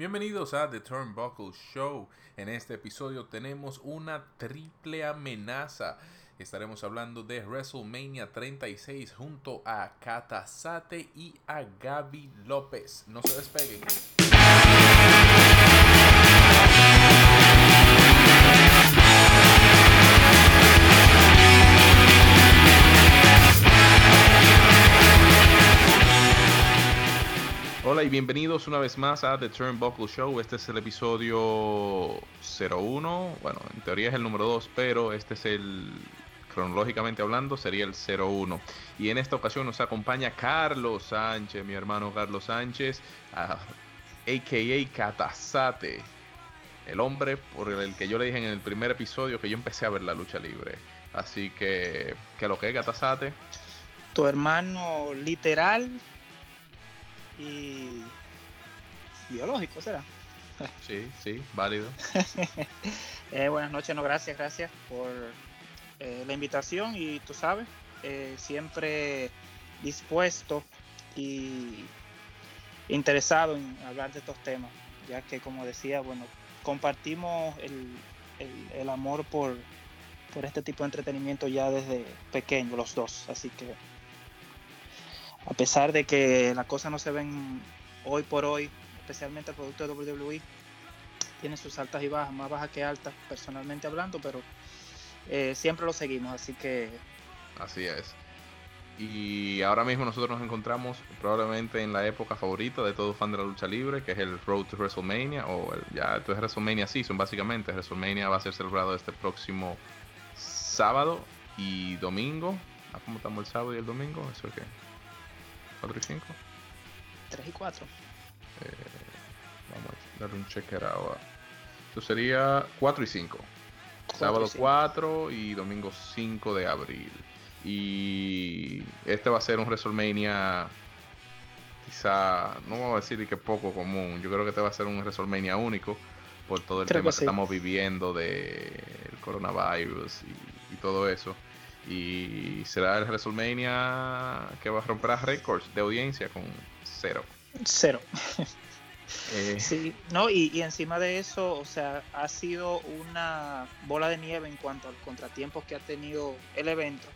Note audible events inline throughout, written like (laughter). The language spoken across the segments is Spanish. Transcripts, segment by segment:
Bienvenidos a The Turnbuckle Show. En este episodio tenemos una triple amenaza. Estaremos hablando de WrestleMania 36 junto a Katasate y a Gaby López. No se despeguen. Hola y bienvenidos una vez más a The Turnbuckle Show. Este es el episodio 01. Bueno, en teoría es el número 2, pero este es el, cronológicamente hablando, sería el 01. Y en esta ocasión nos acompaña Carlos Sánchez, mi hermano Carlos Sánchez, a.k.a. Catasate. El hombre por el que yo le dije en el primer episodio que yo empecé a ver la lucha libre. Así que, ¿qué lo que es Catasate? Tu hermano literal y biológico, ¿será? Sí, sí, válido. (laughs) eh, buenas noches, no, gracias, gracias por eh, la invitación y tú sabes, eh, siempre dispuesto y interesado en hablar de estos temas, ya que como decía, bueno, compartimos el, el, el amor por, por este tipo de entretenimiento ya desde pequeño, los dos, así que a pesar de que las cosas no se ven hoy por hoy, especialmente el producto de WWE, tiene sus altas y bajas, más bajas que altas, personalmente hablando, pero eh, siempre lo seguimos, así que... Así es. Y ahora mismo nosotros nos encontramos probablemente en la época favorita de todo fan de la lucha libre, que es el Road to WrestleMania, o el, ya esto es WrestleMania Season, básicamente. WrestleMania va a ser celebrado este próximo sábado y domingo. ¿Cómo estamos el sábado y el domingo? ¿Eso es qué? ¿4 y 5? 3 y 4. Eh, vamos a darle un checker ahora. Esto sería 4 y 5. Sábado 4 y domingo 5 de abril. Y este va a ser un WrestleMania quizá, no vamos a decir que poco común. Yo creo que este va a ser un WrestleMania único por todo el Creo tema que que, sí. estamos viviendo del coronavirus y, y todo eso. Y será el WrestleMania que va a romper récords de audiencia con cero. Cero. Eh, Sí, no, y, y encima de eso, o sea, ha sido una bola de nieve en cuanto al contratiempo que ha tenido el evento,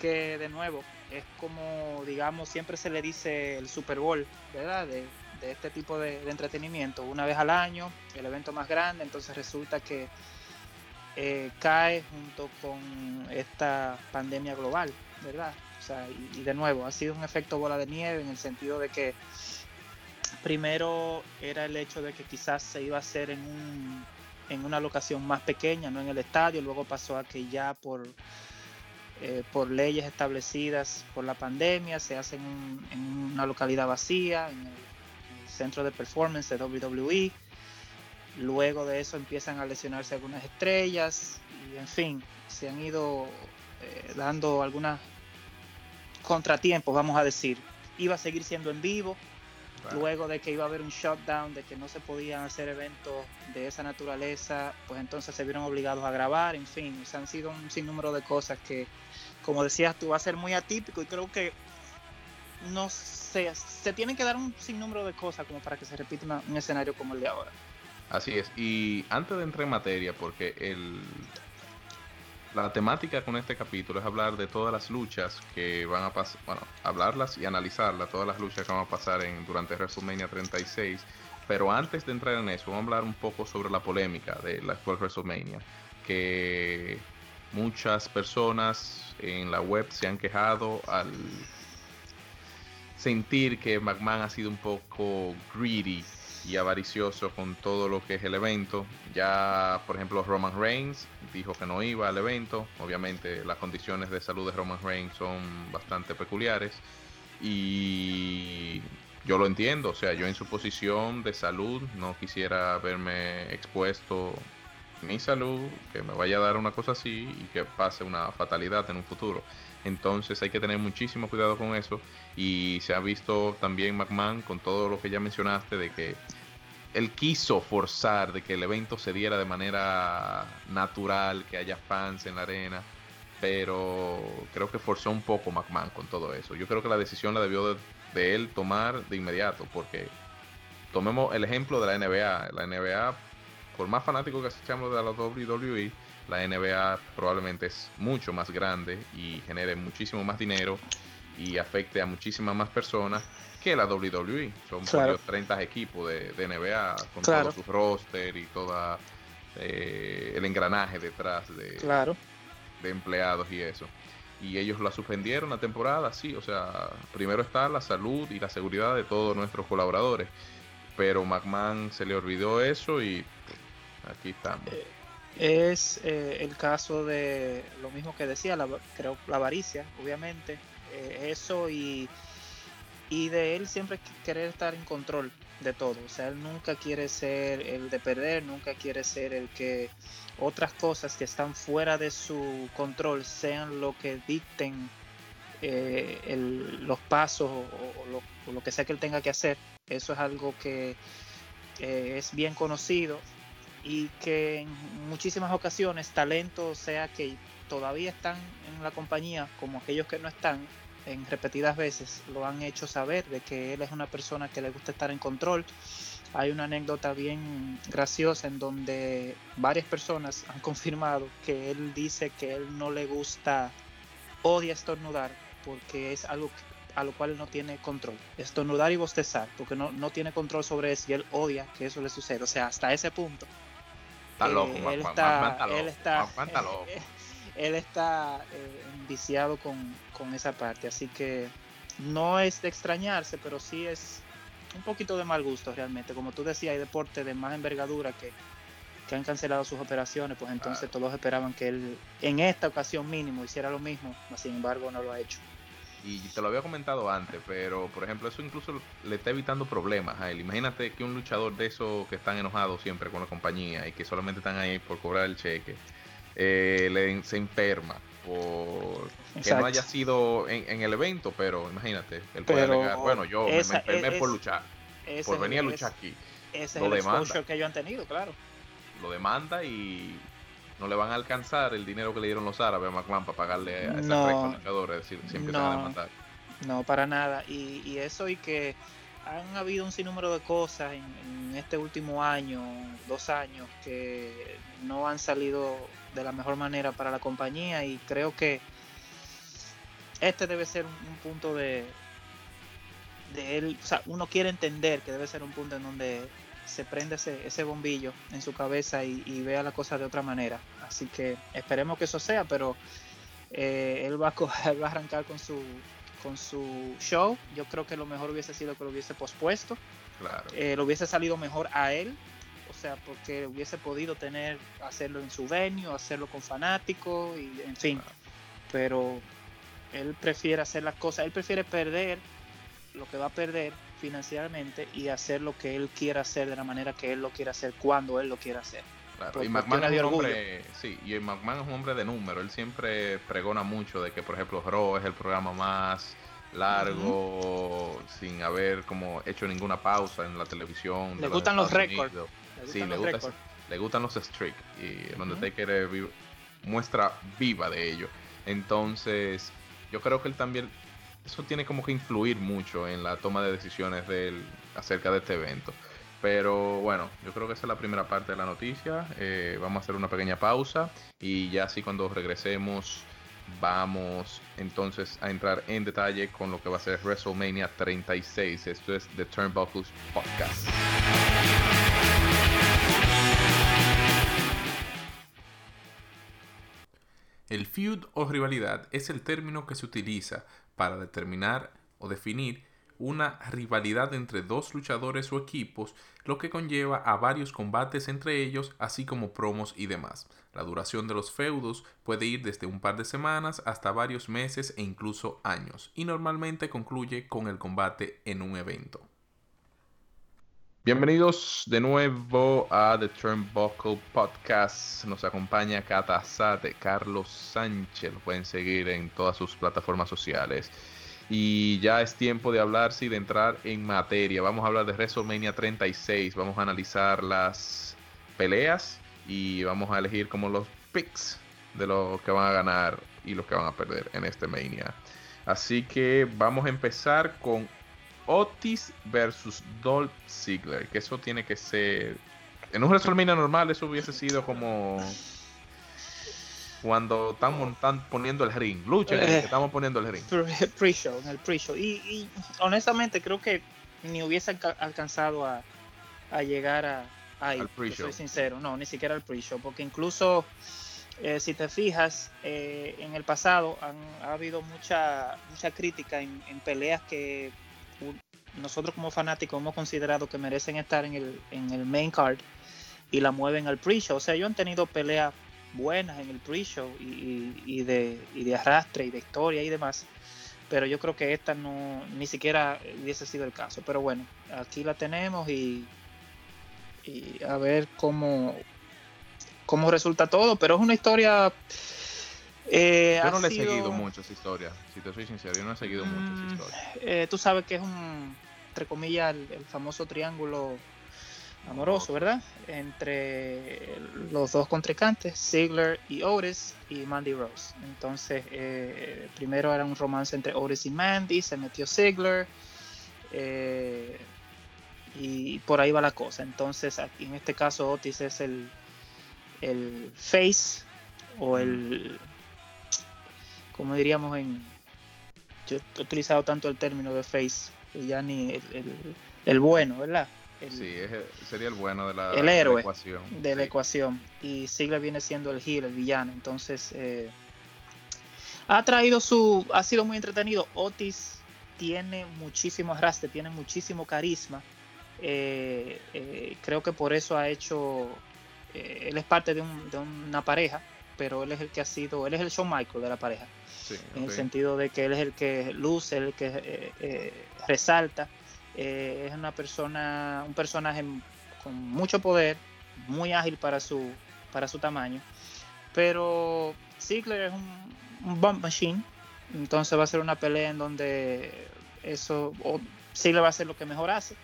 que de nuevo es como, digamos, siempre se le dice el Super Bowl, ¿verdad? De, de este tipo de, de entretenimiento, una vez al año, el evento más grande, entonces resulta que eh, cae junto con esta pandemia global, ¿verdad? O sea, y, de nuevo, ha sido un efecto bola de nieve en el sentido de que primero era el hecho de que quizás se iba a hacer en, un, en una locación más pequeña, no en el estadio, luego pasó a que ya por, eh, por leyes establecidas por la pandemia se hace en, en una localidad vacía, en el, en el centro de performance de WWE. Luego de eso empiezan a lesionarse algunas estrellas y en fin, se han ido eh, dando algunos contratiempos, vamos a decir. Iba a seguir siendo en vivo, luego de que iba a haber un shutdown, de que no se podían hacer eventos de esa naturaleza, pues entonces se vieron obligados a grabar, en fin, o sea, han sido un sinnúmero de cosas que, como decías tú, va a ser muy atípico y creo que no sé, se tienen que dar un sinnúmero de cosas como para que se repita una- un escenario como el de ahora. Así es. Y antes de entrar en materia, porque el, la temática con este capítulo es hablar de todas las luchas que van a pasar, bueno, hablarlas y analizarlas, todas las luchas que van a pasar en, durante WrestleMania 36. Pero antes de entrar en eso, vamos a hablar un poco sobre la polémica de la actual WrestleMania, que muchas personas en la web se han quejado al sentir que McMahon ha sido un poco greedy y avaricioso con todo lo que es el evento. Ya, por ejemplo, Roman Reigns dijo que no iba al evento. Obviamente las condiciones de salud de Roman Reigns son bastante peculiares. Y yo lo entiendo, o sea, yo en su posición de salud no quisiera verme expuesto mi salud, que me vaya a dar una cosa así y que pase una fatalidad en un futuro. Entonces hay que tener muchísimo cuidado con eso y se ha visto también McMahon con todo lo que ya mencionaste de que él quiso forzar de que el evento se diera de manera natural, que haya fans en la arena, pero creo que forzó un poco McMahon con todo eso. Yo creo que la decisión la debió de, él tomar de inmediato porque tomemos el ejemplo de la NBA. La NBA, por más fanático que seamos de la WWE, la NBA probablemente es mucho más grande y genere muchísimo más dinero y afecte a muchísimas más personas que la WWE. Son varios 30 equipos de, NBA con todo su roster y todo eh, el engranaje detrás de, de empleados y eso. Y ellos la suspendieron la temporada, sí. O sea, primero está la salud y la seguridad de todos nuestros colaboradores. Pero McMahon se le olvidó eso y aquí estamos. Eh, es eh, el caso de lo mismo que decía, la, creo la avaricia, obviamente, eh, eso y, y de él siempre querer estar en control de todo, o sea, él nunca quiere ser el de perder, nunca quiere ser el que otras cosas que están fuera de su control sean lo que dicten eh, los pasos o, lo, que sea que él tenga que hacer, eso es algo que es bien conocido y que en muchísimas ocasiones talentos, sea que todavía están en la compañía como aquellos que no están, en repetidas veces lo han hecho saber de que él es una persona que le gusta estar en control. Hay una anécdota bien graciosa en donde varias personas han confirmado que él dice que él no le gusta, odia estornudar porque es algo a lo cual él no tiene control. Estornudar y bostezar porque no, no tiene control sobre eso y él odia que eso le suceda. O sea, hasta ese punto Está loco, él, está, él está, él está viciado con, con, esa parte, así que no es de extrañarse, pero sí es un poquito de mal gusto realmente. Como tú decías, hay deportes de más envergadura que, que han cancelado sus operaciones, pues entonces todos esperaban que él en esta ocasión mínimo hiciera lo mismo, sin embargo no lo ha hecho y te lo había comentado antes, pero por ejemplo, eso incluso le está evitando problemas a él. Imagínate que un luchador de esos que están enojados siempre con la compañía y que solamente están ahí por cobrar el cheque, eh, le, se enferma por que no haya sido en, el evento, pero imagínate, él puede alegar, bueno, yo me, enfermé por luchar, por venir a luchar aquí.Ese es el demanda, que ellos han tenido, claro. Lo demanda y no le van a alcanzar el dinero que le dieron los árabes a McMahon para pagarle a esos no, luchadores, decir, siempre no, a demandar. No, para nada. Y, eso y que han habido un sinnúmero de cosas en, este último año, dos años, que no han salido de la mejor manera para la compañía y creo que este debe ser un, punto de, de él, o sea, uno quiere entender que debe ser un punto en donde se prende ese, ese bombillo en su cabeza y, vea la cosa de otra manera. Así que esperemos que eso sea, pero eh, él, va a, (laughs) va a arrancar con su, con su show. Yo creo que lo mejor hubiese sido que lo hubiese pospuesto. Claro. Eh, lo hubiese salido mejor a él. O sea, porque hubiese podido tener, hacerlo en su venue, hacerlo con fanáticos, y en fin. Pero él prefiere hacer las cosas, él prefiere perder lo que va a perder financieramente y hacer lo que él quiera hacer de la manera que él lo quiera hacer cuando él lo quiera hacer. y McMahon es un hombre, sí, y McMahon es un hombre de número, él siempre pregona mucho de que por ejemplo Raw es el programa más largo sin haber como hecho ninguna pausa en la televisión. Le gustan los récords. Sí, le, le gustan los streaks y el uh -huh. muestra viva de ello. Entonces, yo creo que él también eso tiene como que influir mucho en la toma de decisiones acerca de este evento. Pero bueno, yo creo que esa es la primera parte de la noticia. Eh, vamos a hacer una pequeña pausa y ya así cuando regresemos vamos entonces a entrar en detalle con lo que va a ser WrestleMania 36. Esto es The Turnbuckles Podcast. El feud o rivalidad es el término que se utiliza para determinar o definir una rivalidad entre dos luchadores o equipos, lo que conlleva a varios combates entre ellos, así como promos y demás. La duración de los feudos puede ir desde un par de semanas hasta varios meses e incluso años, y normalmente concluye con el combate en un evento. Bienvenidos de nuevo a The Turnbuckle Podcast. Nos acompaña Cata Sate, Carlos Sánchez. Lo pueden seguir en todas sus plataformas sociales. Y ya es tiempo de hablar, sí, de entrar en materia. Vamos a hablar de WrestleMania 36. Vamos a analizar las peleas y vamos a elegir como los picks de los que van a ganar y los que van a perder en este Mania. Así que vamos a empezar con Otis versus Dolph Ziggler, que eso tiene que ser... En un WrestleMania normal eso hubiese sido como cuando están, poniendo el ring. Lucha, eh, estamos poniendo el ring. Pre-show, en el pre-show. Y, honestamente creo que ni hubiese alcanzado a, llegar a, ahí. Soy sincero, no, ni siquiera al pre-show. Porque incluso, eh, si te fijas, eh, en el pasado ha habido mucha, mucha crítica en, peleas que nosotros como fanáticos hemos considerado que merecen estar en el, en el main card y la mueven al pre-show. O sea, ellos han tenido peleas buenas en el pre-show y, de, de arrastre y de historia y demás. Pero yo creo que esta no ni siquiera hubiese sido el caso. Pero bueno, aquí la tenemos y, y a ver cómo, cómo resulta todo. Pero es una historia. Eh, yo no le he seguido mucho esa historia, si te soy sincero, yo no he seguido mucho esa mm, historia. Eh, tú sabes que es un, entre comillas, el famoso triángulo amoroso, ¿verdad? Entre los dos contrincantes, Ziggler y Otis y Mandy Rose. Entonces, eh, primero era un romance entre Otis y Mandy, se metió Ziggler eh, y por ahí va la cosa. Entonces, aquí en este caso Otis es el, el face o el, como diríamos en, yo he utilizado tanto el término de face, ya ni el, el bueno, ¿verdad? sí, sería el bueno de la, el héroe ecuación. De la ecuación. Y Sigler viene siendo el heel, el villano. Entonces, eh, ha traído su. Ha sido muy entretenido. Otis tiene muchísimo arrastre, tiene muchísimo carisma. Eh, eh, creo que por eso ha hecho. él es parte de, una pareja, pero él es el que ha sido. Él es el Shawn Michael de la pareja. en el sentido de que él es el que luce, el que resalta eh, es una persona, un personaje con mucho poder, muy ágil para su, para su tamaño. Pero Ziggler es un, un bump machine, entonces va a ser una pelea en donde eso, o Ziggler va a hacer lo que mejor hace,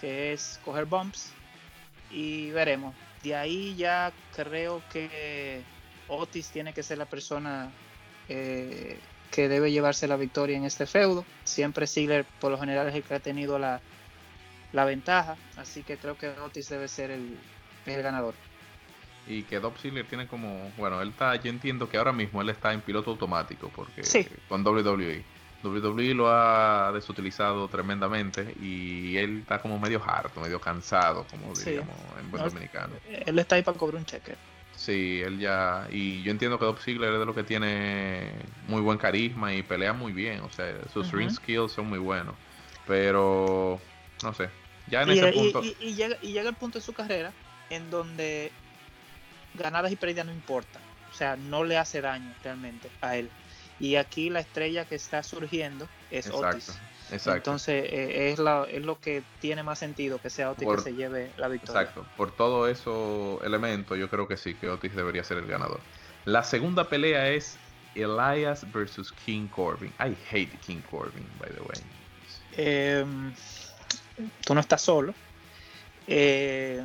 que es coger bumps y veremos. De ahí ya creo que Otis tiene que ser la persona eh, que debe llevarse la victoria en este feudo. Siempre Ziggler por lo general es el que ha tenido la, ventaja, así que creo que Otis debe ser el, ganador. Y que Dob Ziggler tiene como, bueno, él está, yo entiendo que ahora mismo él está en piloto automático porque con WWE. WWE lo ha desutilizado tremendamente y él está como medio harto, medio cansado, como diríamos en buen dominicano. Él está ahí para cobrar un cheque. Sí, él ya. Y yo entiendo que Dolph Ziggler es de lo que tiene muy buen carisma y pelea muy bien. O sea, sus ring skills son muy buenos. Pero, no sé. Ya en ese punto. Y, llega, y llega el punto de su carrera en donde ganadas y pérdidas no importan. O sea, no le hace daño realmente a él. Y aquí la estrella que está surgiendo es Exacto. Entonces eh, es, es lo que tiene más sentido que sea Otis que se lleve la victoria. Exacto. Por todo esos elementos, yo creo que sí, que Otis debería ser el ganador. La segunda pelea es Elias versus King Corbin. I hate King Corbin, by the way. Em, tú no estás solo. Eh,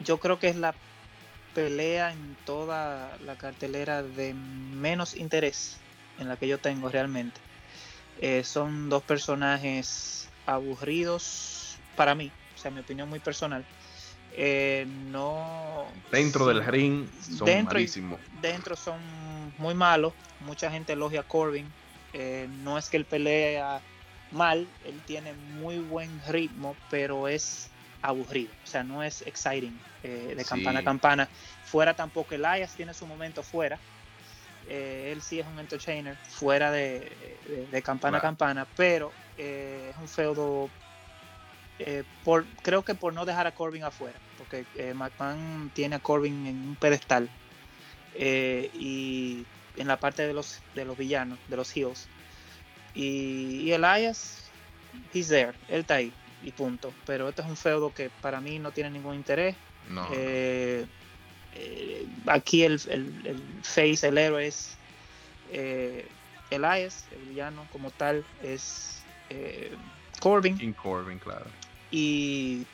yo creo que es la pelea en toda la cartelera de menos interés en la que yo tengo realmente. Eh, son dos personajes aburridos para mí, o sea, mi opinión muy personal. Eh, no. Dentro del ring son dentro, malísimos. Dentro son muy malos. Mucha gente elogia a Corbin. Eh, no es que él pelea mal, él tiene muy buen ritmo, pero es aburrido. O sea, no es exciting de campana a campana. Fuera tampoco Elias tiene su momento fuera. Eh, él sí es un entertainer fuera de, campana a campana, pero eh, es un feudo, eh, por, creo que por no dejar a Corbin afuera, porque McMahon tiene a Corbin en un pedestal y en la parte de los, de los villanos, de los heels. Y, y Elias, he's there, él está ahí y punto. Pero este es un feudo que para mí no tiene ningún interés. No. Eh, aquí el, el, face, el héroe es eh, Elias, el villano como tal es eh, Corbin. King Corbin, claro. Y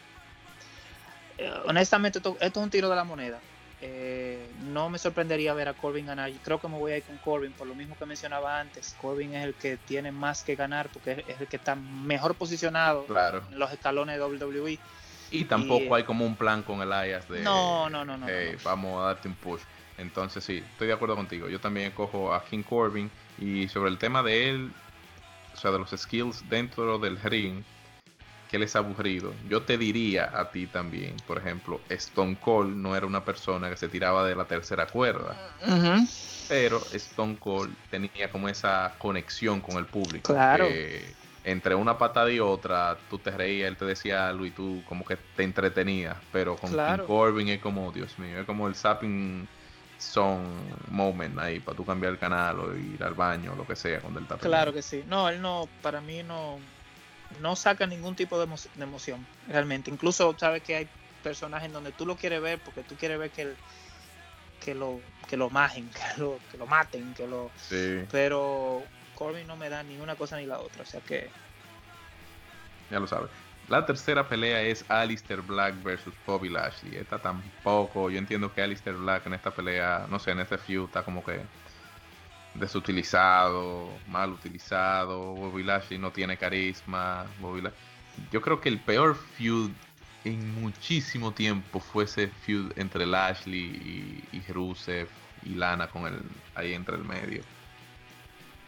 honestamente esto, es un tiro de la moneda. Eh, no me sorprendería ver a Corbin ganar. Creo que me voy a ir con Corbin por lo mismo que mencionaba antes. Corbin es el que tiene más que ganar porque es el que está mejor posicionado en los escalones de WWE. Y tampoco hay como un plan con el Ayas de. No, no, no, no, Vamos a darte un push. Entonces, sí, estoy de acuerdo contigo. Yo también cojo a King Corbin. Y sobre el tema de él, o sea, de los skills dentro del ring, que él es aburrido. Yo te diría a ti también, por ejemplo, Stone Cold no era una persona que se tiraba de la tercera cuerda. Pero Stone Cold tenía como esa conexión con el público. Claro. Entre una patada y otra, tú te reías, él te decía algo y tú como que te entretenías. Pero con King Corbin es como, Dios mío, es como el zapping son moment ahí para tú cambiar el canal o ir al baño o lo que sea con el tapete. Claro que sí. No, él no, para mí no, no saca ningún tipo de, emoción, realmente. Incluso sabes que hay personajes en donde tú lo quieres ver porque tú quieres ver que, el, que lo que lo majen, (laughs) que lo, que lo maten, que lo... Sí. Pero Corbin no me da ni una cosa ni la otra, o sea que... Ya lo sabes. La tercera pelea es Alistair Black versus Bobby Lashley. Esta tampoco, yo entiendo que Alistair Black en esta pelea, no sé, en este feud está como que desutilizado, mal utilizado. Bobby Lashley no tiene carisma. Yo creo que el peor feud en muchísimo tiempo fue ese feud entre Lashley y, y Rusev y Lana con el ahí entre el medio.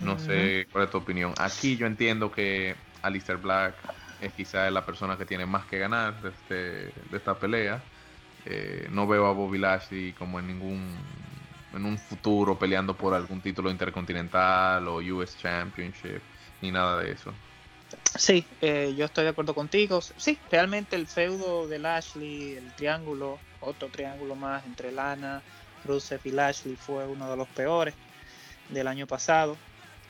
No sé cuál es tu opinión. Aquí yo entiendo que Alistair Black es quizás la persona que tiene más que ganar de, este, de esta pelea. Eh, no veo a Bobby Lashley como en ningún en un futuro peleando por algún título intercontinental o US Championship ni nada de eso. Sí, eh, yo estoy de acuerdo contigo. Sí, realmente el feudo de Lashley, el triángulo, otro triángulo más entre Lana, Rusev y Lashley fue uno de los peores del año pasado.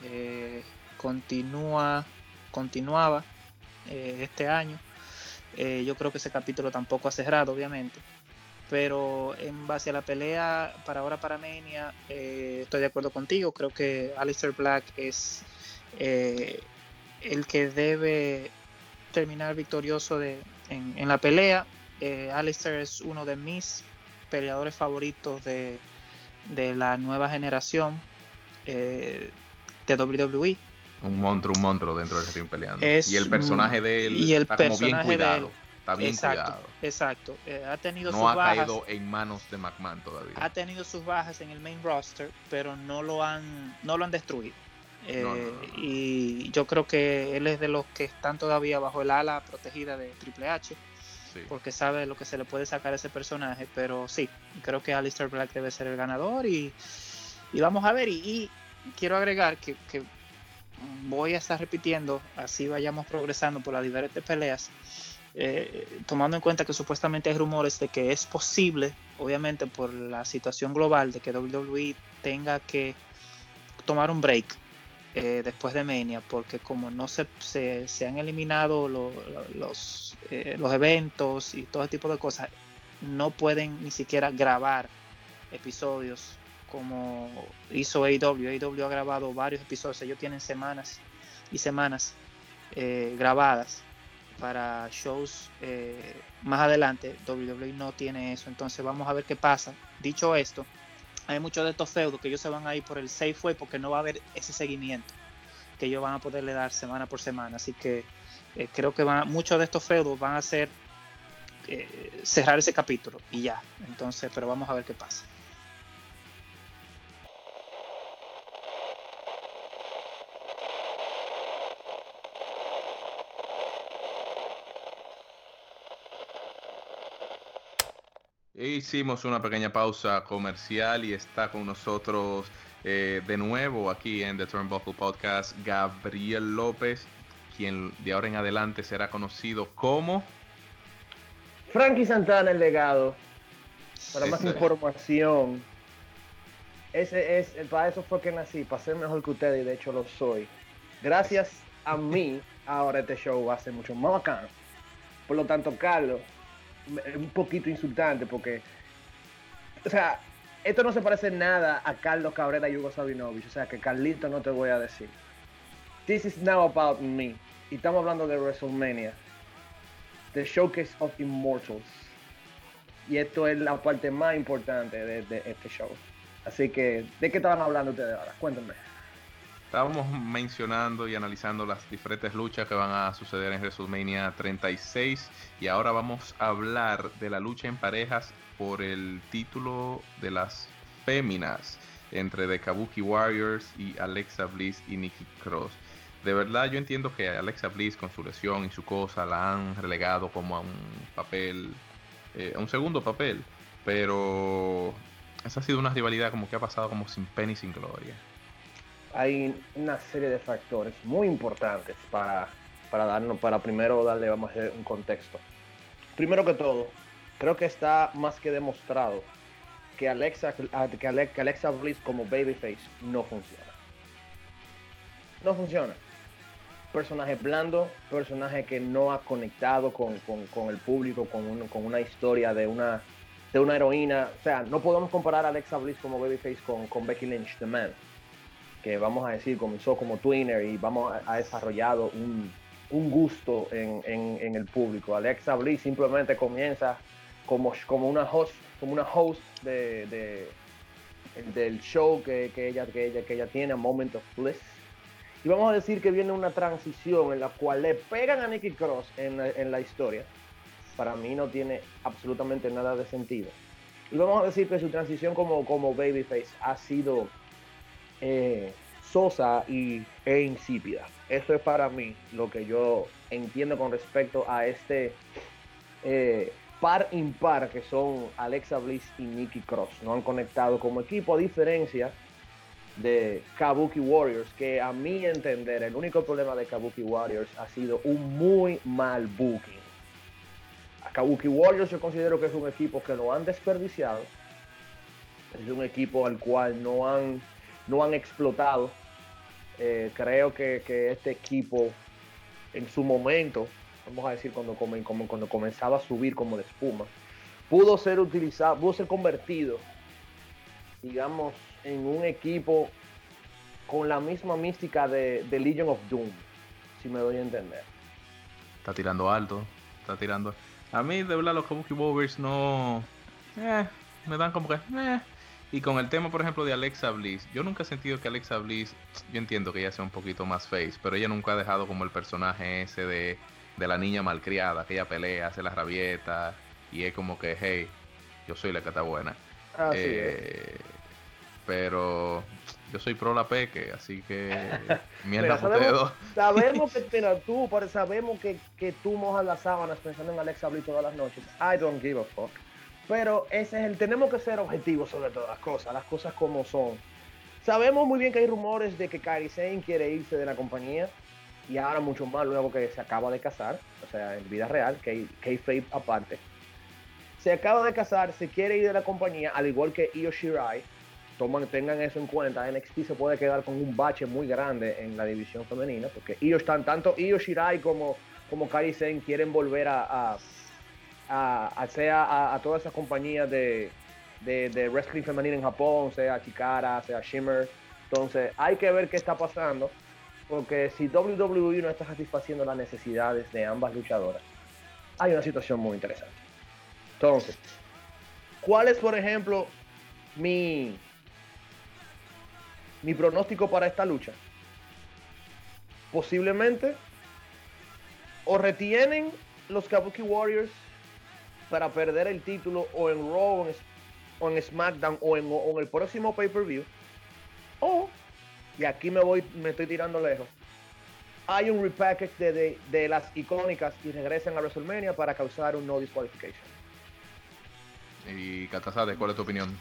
Eh, continúa, continuaba eh, este año. Eh, yo creo que ese capítulo tampoco ha cerrado, obviamente. Pero en base a la pelea para ahora para Mania, estoy de acuerdo contigo. Creo que Alistair Black es el que debe terminar victorioso de, en, la pelea. Alistair es uno de mis peleadores favoritos de, de la nueva generación de WWE un monstruo, un monstruo dentro del ring peleando. y el personaje de él y el está como bien cuidado. Está bien exacto, cuidado. Exacto. Eh, ha tenido no sus ha bajas. caído en manos de McMahon todavía. Ha tenido sus bajas en el main roster, pero no lo han, no lo han destruido. Eh, y yo creo que él es de los que están todavía bajo el ala protegida de Triple H. Porque sabe lo que se le puede sacar a ese personaje. Pero sí, creo que Alistair Black debe ser el ganador. Y, y vamos a ver. Y, y quiero agregar que, voy a estar repitiendo, así vayamos progresando por las diferentes peleas, eh, tomando en cuenta que supuestamente hay rumores de que es posible, obviamente por la situación global, de que WWE tenga que tomar un break eh, después de Mania, porque como no se, se, han eliminado los, eh, los eventos y todo tipo de cosas, no pueden ni siquiera grabar episodios como hizo AW. AW ha grabado varios episodios, ellos tienen semanas y semanas eh, grabadas para shows eh, más adelante. WWE no tiene eso, entonces vamos a ver qué pasa. Dicho esto, hay muchos de estos feudos que ellos se van a ir por el safe way porque no va a haber ese seguimiento que ellos van a poderle dar semana por semana. Así que eh, creo que van, muchos de estos feudos van a ser cerrar ese capítulo y ya. Entonces, pero vamos a ver qué pasa. Hicimos una pequeña pausa comercial y está con nosotros eh, de nuevo aquí en The Turnbuckle Podcast Gabriel López, quien de ahora en adelante será conocido como Frankie Santana, el legado. Para más información, ese es, para eso fue que nací, para ser mejor que ustedes y de hecho lo soy. Gracias a mí, ahora este show va a ser mucho más bacano. Por lo tanto, Carlos, un poquito insultante porque, o sea, esto no se parece nada a Carlos Cabrera y Hugo Sabinovich, o sea, que Carlito no te voy a decir. This is now about me. Y estamos hablando de WrestleMania, The Showcase of Immortals. Y esto es la parte más importante de, este show. Así que, ¿de qué estaban hablando ustedes ahora? Cuéntenme. Estábamos mencionando y analizando las diferentes luchas que van a suceder en WrestleMania 36 y ahora vamos a hablar de la lucha en parejas por el título de las féminas entre The Kabuki Warriors y Alexa Bliss y Nikki Cross de verdad yo entiendo que Alexa Bliss con su lesión y su cosa la han relegado como a un papel, eh, a un segundo papel, pero esa ha sido una rivalidad como que ha pasado como sin pena y sin gloria. Hay una serie de factores muy importantes para, para darnos, para primero darle vamos a un contexto. Primero que todo, creo que está más que demostrado que Alexa, que Alexa Bliss como babyface no funciona. No funciona personaje blando, personaje que no ha conectado con, el público, con, con, una historia de una, de una heroína. O sea, no podemos comparar a Alexa Bliss como Babyface con, con Becky Lynch, The Man, que vamos a decir comenzó como twinner y vamos a, desarrollado un, gusto en, el público. Alexa Bliss simplemente comienza como, como una host, como una host de, del show que, ella, que, ella, que ella tiene, Moment of Bliss y vamos a decir que viene una transición en la cual le pegan a Nicky Cross en la, historia. Para mí no tiene absolutamente nada de sentido. Y vamos a decir que su transición como, como Babyface ha sido eh, sosa y, e insípida. Eso es para mí lo que yo entiendo con respecto a este eh, par impar que son Alexa Bliss y Nikki Cross. No han conectado como equipo, a diferencia de Kabuki Warriors, que a mi entender el único problema de Kabuki Warriors ha sido un muy mal booking. Kabuki Warriors yo considero que es un equipo que lo han desperdiciado, es un equipo al cual no han, no han explotado. Eh, creo que, este equipo en su momento, vamos a decir cuando, cuando comenzaba a subir como de espuma, pudo ser utilizado, pudo ser convertido, digamos, en un equipo con la misma mística de, Legion of Doom, si me doy a entender. Está tirando alto, está tirando. A mí, de verdad, los Kabuki Warriors no. Eh, me dan como que. Eh. Y con el tema, por ejemplo, de Alexa Bliss, yo nunca he sentido que Alexa Bliss, yo entiendo que ella sea un poquito más face, pero ella nunca ha dejado como el personaje ese de, de la niña malcriada, que ella pelea, hace las rabietas, y es como que, hey, yo soy la que está buena. eh, pero yo soy pro la peque, así que (laughs) mierda sabemos, sabemos que (laughs) pero tú, sabemos que, que tú mojas las sábanas pensando en Alexa Bliss todas las noches. I don't give a fuck. Pero ese es el, tenemos que ser objetivos sobre todas las cosas, las cosas como son. Sabemos muy bien que hay rumores de que Kairi Sane quiere irse de la compañía y ahora mucho más luego que se acaba de casar, o sea, en vida real, que Faith aparte. Se acaba de casar, se quiere ir de la compañía, al igual que Io Shirai, tengan eso en cuenta, NXT se puede quedar con un bache muy grande en la división femenina, porque ellos están, tanto Io Shirai como, como Kari Sen quieren volver a, a, a, todas esas compañías de, de, wrestling femenino en Japón, sea Chikara, sea Shimmer. Entonces, hay que ver qué está pasando, porque si WWE no está satisfaciendo las necesidades de ambas luchadoras, hay una situación muy interesante. Entonces, ¿cuál es, por ejemplo, mi, mi pronóstico para esta lucha. Posiblemente o retienen los Kabuki Warriors para perder el título o en Raw o en, SmackDown o en, el próximo pay-per-view. O, y aquí me voy, me estoy tirando lejos, hay un repackage de, de, las icónicas y regresan a WrestleMania para causar un no disqualification. Y Catazade, ¿cuál es tu opinión?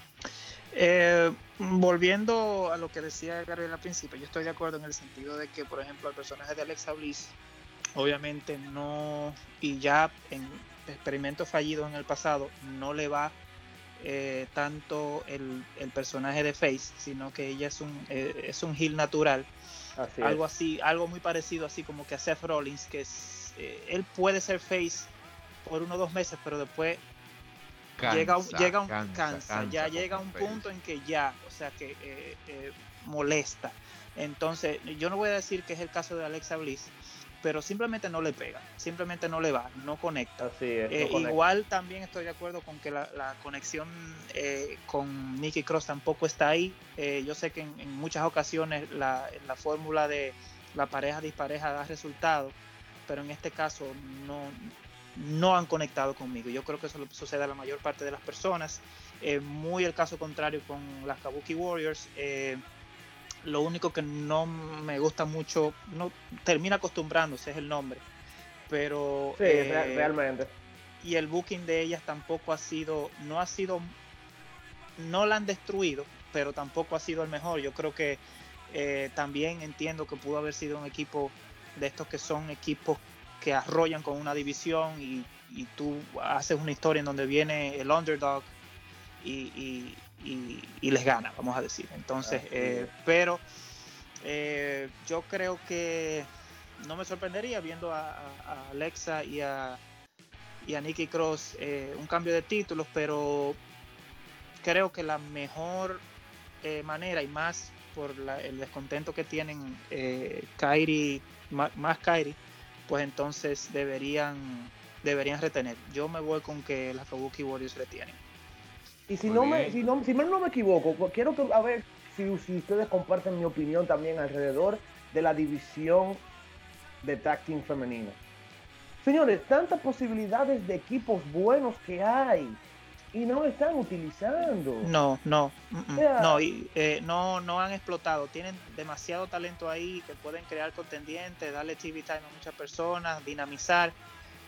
Eh, volviendo a lo que decía Gabriel al principio, yo estoy de acuerdo en el sentido de que, por ejemplo, el personaje de Alexa Bliss, obviamente no, y ya en experimentos fallidos en el pasado, no le va eh, tanto el, personaje de Face, sino que ella es un, eh, es un heel natural. algo así, algo muy parecido así como que a Seth Rollins, que es, él puede ser Face por uno o dos meses, pero después llega, un, llega un cansa, ya llega un punto en que ya, o sea, que eh, eh, molesta. Entonces, yo no voy a decir que es el caso de Alexa Bliss, pero simplemente no le pega, simplemente no le va, no conecta. Así es, no Eh, conecta. igual también estoy de acuerdo con que la, la conexión eh, con Nicky Cross tampoco está ahí. Eh, yo sé que en, en muchas ocasiones la, la fórmula de la pareja dispareja da resultado, pero en este caso no, no han conectado conmigo. Yo creo que eso sucede a la mayor parte de las personas. Eh, muy el caso contrario con las Kabuki Warriors. Lo único que no me gusta mucho, no termina acostumbrándose, es el nombre. Pero Sí, eh, real- realmente. y el booking de ellas tampoco ha sido, no ha sido, no la han destruido, pero tampoco ha sido el mejor. Yo creo que eh, también entiendo que pudo haber sido un equipo de estos que son equipos que arrollan con una división y, y tú haces una historia en donde viene el underdog y, y- y- y les gana, vamos a decir. Entonces, eh, pero eh, yo creo que no me sorprendería viendo a, a- Alexa y a, y a Nikki Cross eh, un cambio de títulos, pero creo que la mejor manera y más por la- el descontento que tienen Kairi, ma- más Kairi, pues entonces deberían deberían retener. Yo me voy con que las Kabuki Warriors retienen. Y si Muy no, me, si, no, si mal no me equivoco, quiero que, a ver si, si ustedes comparten mi opinión también alrededor de la división de tag team femenino. Señores, tantas posibilidades de equipos buenos que hay y no están utilizando. No, no, mm, mm, sea- no, y, eh, no, no han explotado. Tienen demasiado talento ahí que pueden crear contendientes, darle TV time a muchas personas, dinamizar,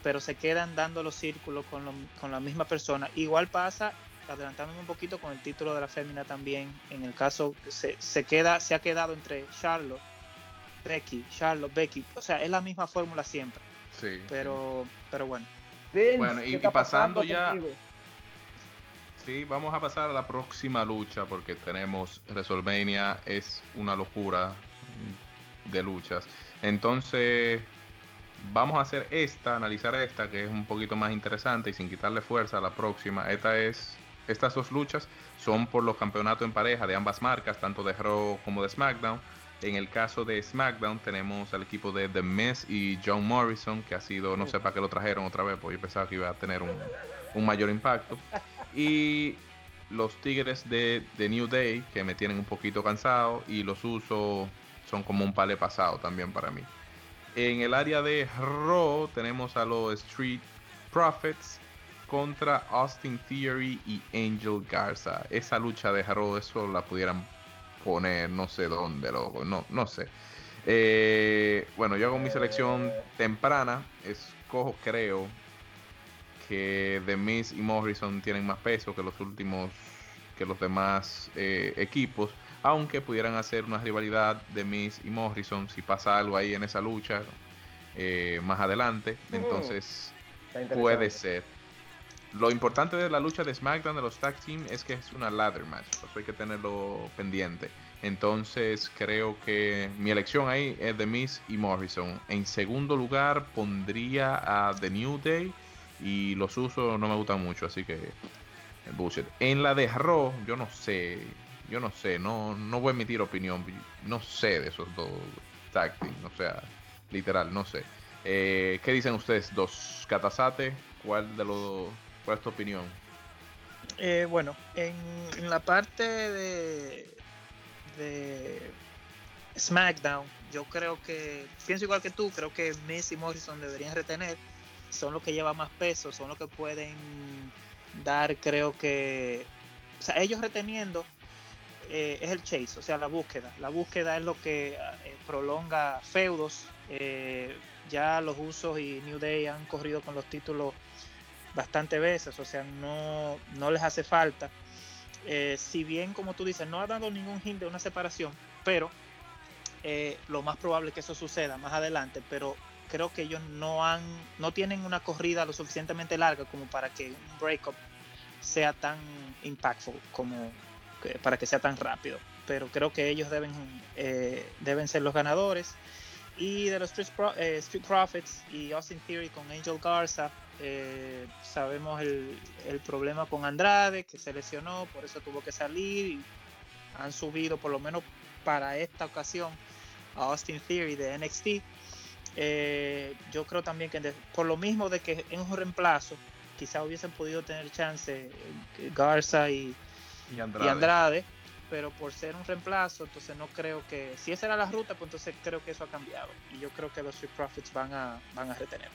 pero se quedan dando los círculos con, lo- con la misma persona. Igual pasa, adelantándome un poquito con el título de la fémina también. En el caso se, se queda, se ha quedado entre Charlotte, Becky, Charlotte, Becky. O sea, es la misma fórmula siempre. Sí. Pero, pero bueno. Bueno, y- ¿qué y pasando ya- contigo? Sí, vamos a pasar a la próxima lucha porque tenemos WrestleMania, es una locura de luchas. Entonces, vamos a hacer esta, analizar esta, que es un poquito más interesante y sin quitarle fuerza a la próxima. Esta es, estas dos luchas son por los campeonatos en pareja de ambas marcas, tanto de Raw como de SmackDown. En el caso de SmackDown tenemos al equipo de The Miz y John Morrison, que ha sido, no sé para qué lo trajeron otra vez, porque yo pensaba que iba a tener un, un mayor impacto. (laughs) Y los Tigres de, de New Day, que me tienen un poquito cansado, y los uso son como un pale pasado también para mí. En el área de Raw tenemos a los Street Profits contra Austin Theory y Angel Garza. Esa lucha de Raw, eso la pudieran poner no sé dónde, loco, no, no sé. Eh, bueno, yo hago mi selección temprana, escojo creo que The Miz y Morrison tienen más peso que los últimos, que los demás eh, equipos, aunque pudieran hacer una rivalidad de Miz y Morrison si pasa algo ahí en esa lucha eh, más adelante, Mm. entonces puede ser. Lo importante de la lucha de SmackDown de los tag team es que es una ladder match, eso hay que tenerlo pendiente. Entonces creo que mi elección ahí es The Miz y Morrison. En segundo lugar pondría a The New Day y los usos no me gustan mucho, así que bullshit. En la de Raw, yo no sé, yo no sé, no, no voy a emitir opinión, no sé de esos dos tag team, o sea, literal, no sé. Eh, ¿Qué dicen ustedes dos? Katasate, ¿cuál de los cuál es tu opinión? Eh, bueno, en, la parte de, SmackDown, yo creo que, pienso igual que tú, creo que Miz y Morrison deberían retener, son los que llevan más peso, son los que pueden dar, creo que, ellos reteniendo eh, es el chase, o sea, la búsqueda, la búsqueda es lo que eh, prolonga feudos, eh, ya los usos y New Day han corrido con los títulos bastante veces, o sea, no, no les hace falta. Eh, si bien, como tú dices, no ha dado ningún hint de una separación, pero eh, lo más probable es que eso suceda más adelante, pero creo que ellos no han, no tienen una corrida lo suficientemente larga como para que un breakup sea tan impactful como para que sea tan rápido. Pero creo que ellos deben, eh, deben ser los ganadores. Y de los Street, Pro- eh, Street Profits y Austin Theory con Angel Garza, eh, sabemos el, el problema con Andrade, que se lesionó, por eso tuvo que salir. Y han subido, por lo menos para esta ocasión, a Austin Theory de NXT. Eh, yo creo también que por lo mismo de que en un reemplazo, quizá hubiesen podido tener chance eh, Garza y, Andrade. Pero por ser un reemplazo, entonces no creo que, si esa era la ruta, pues entonces creo que eso ha cambiado. Y yo creo que los Street Profits van a, van a retener.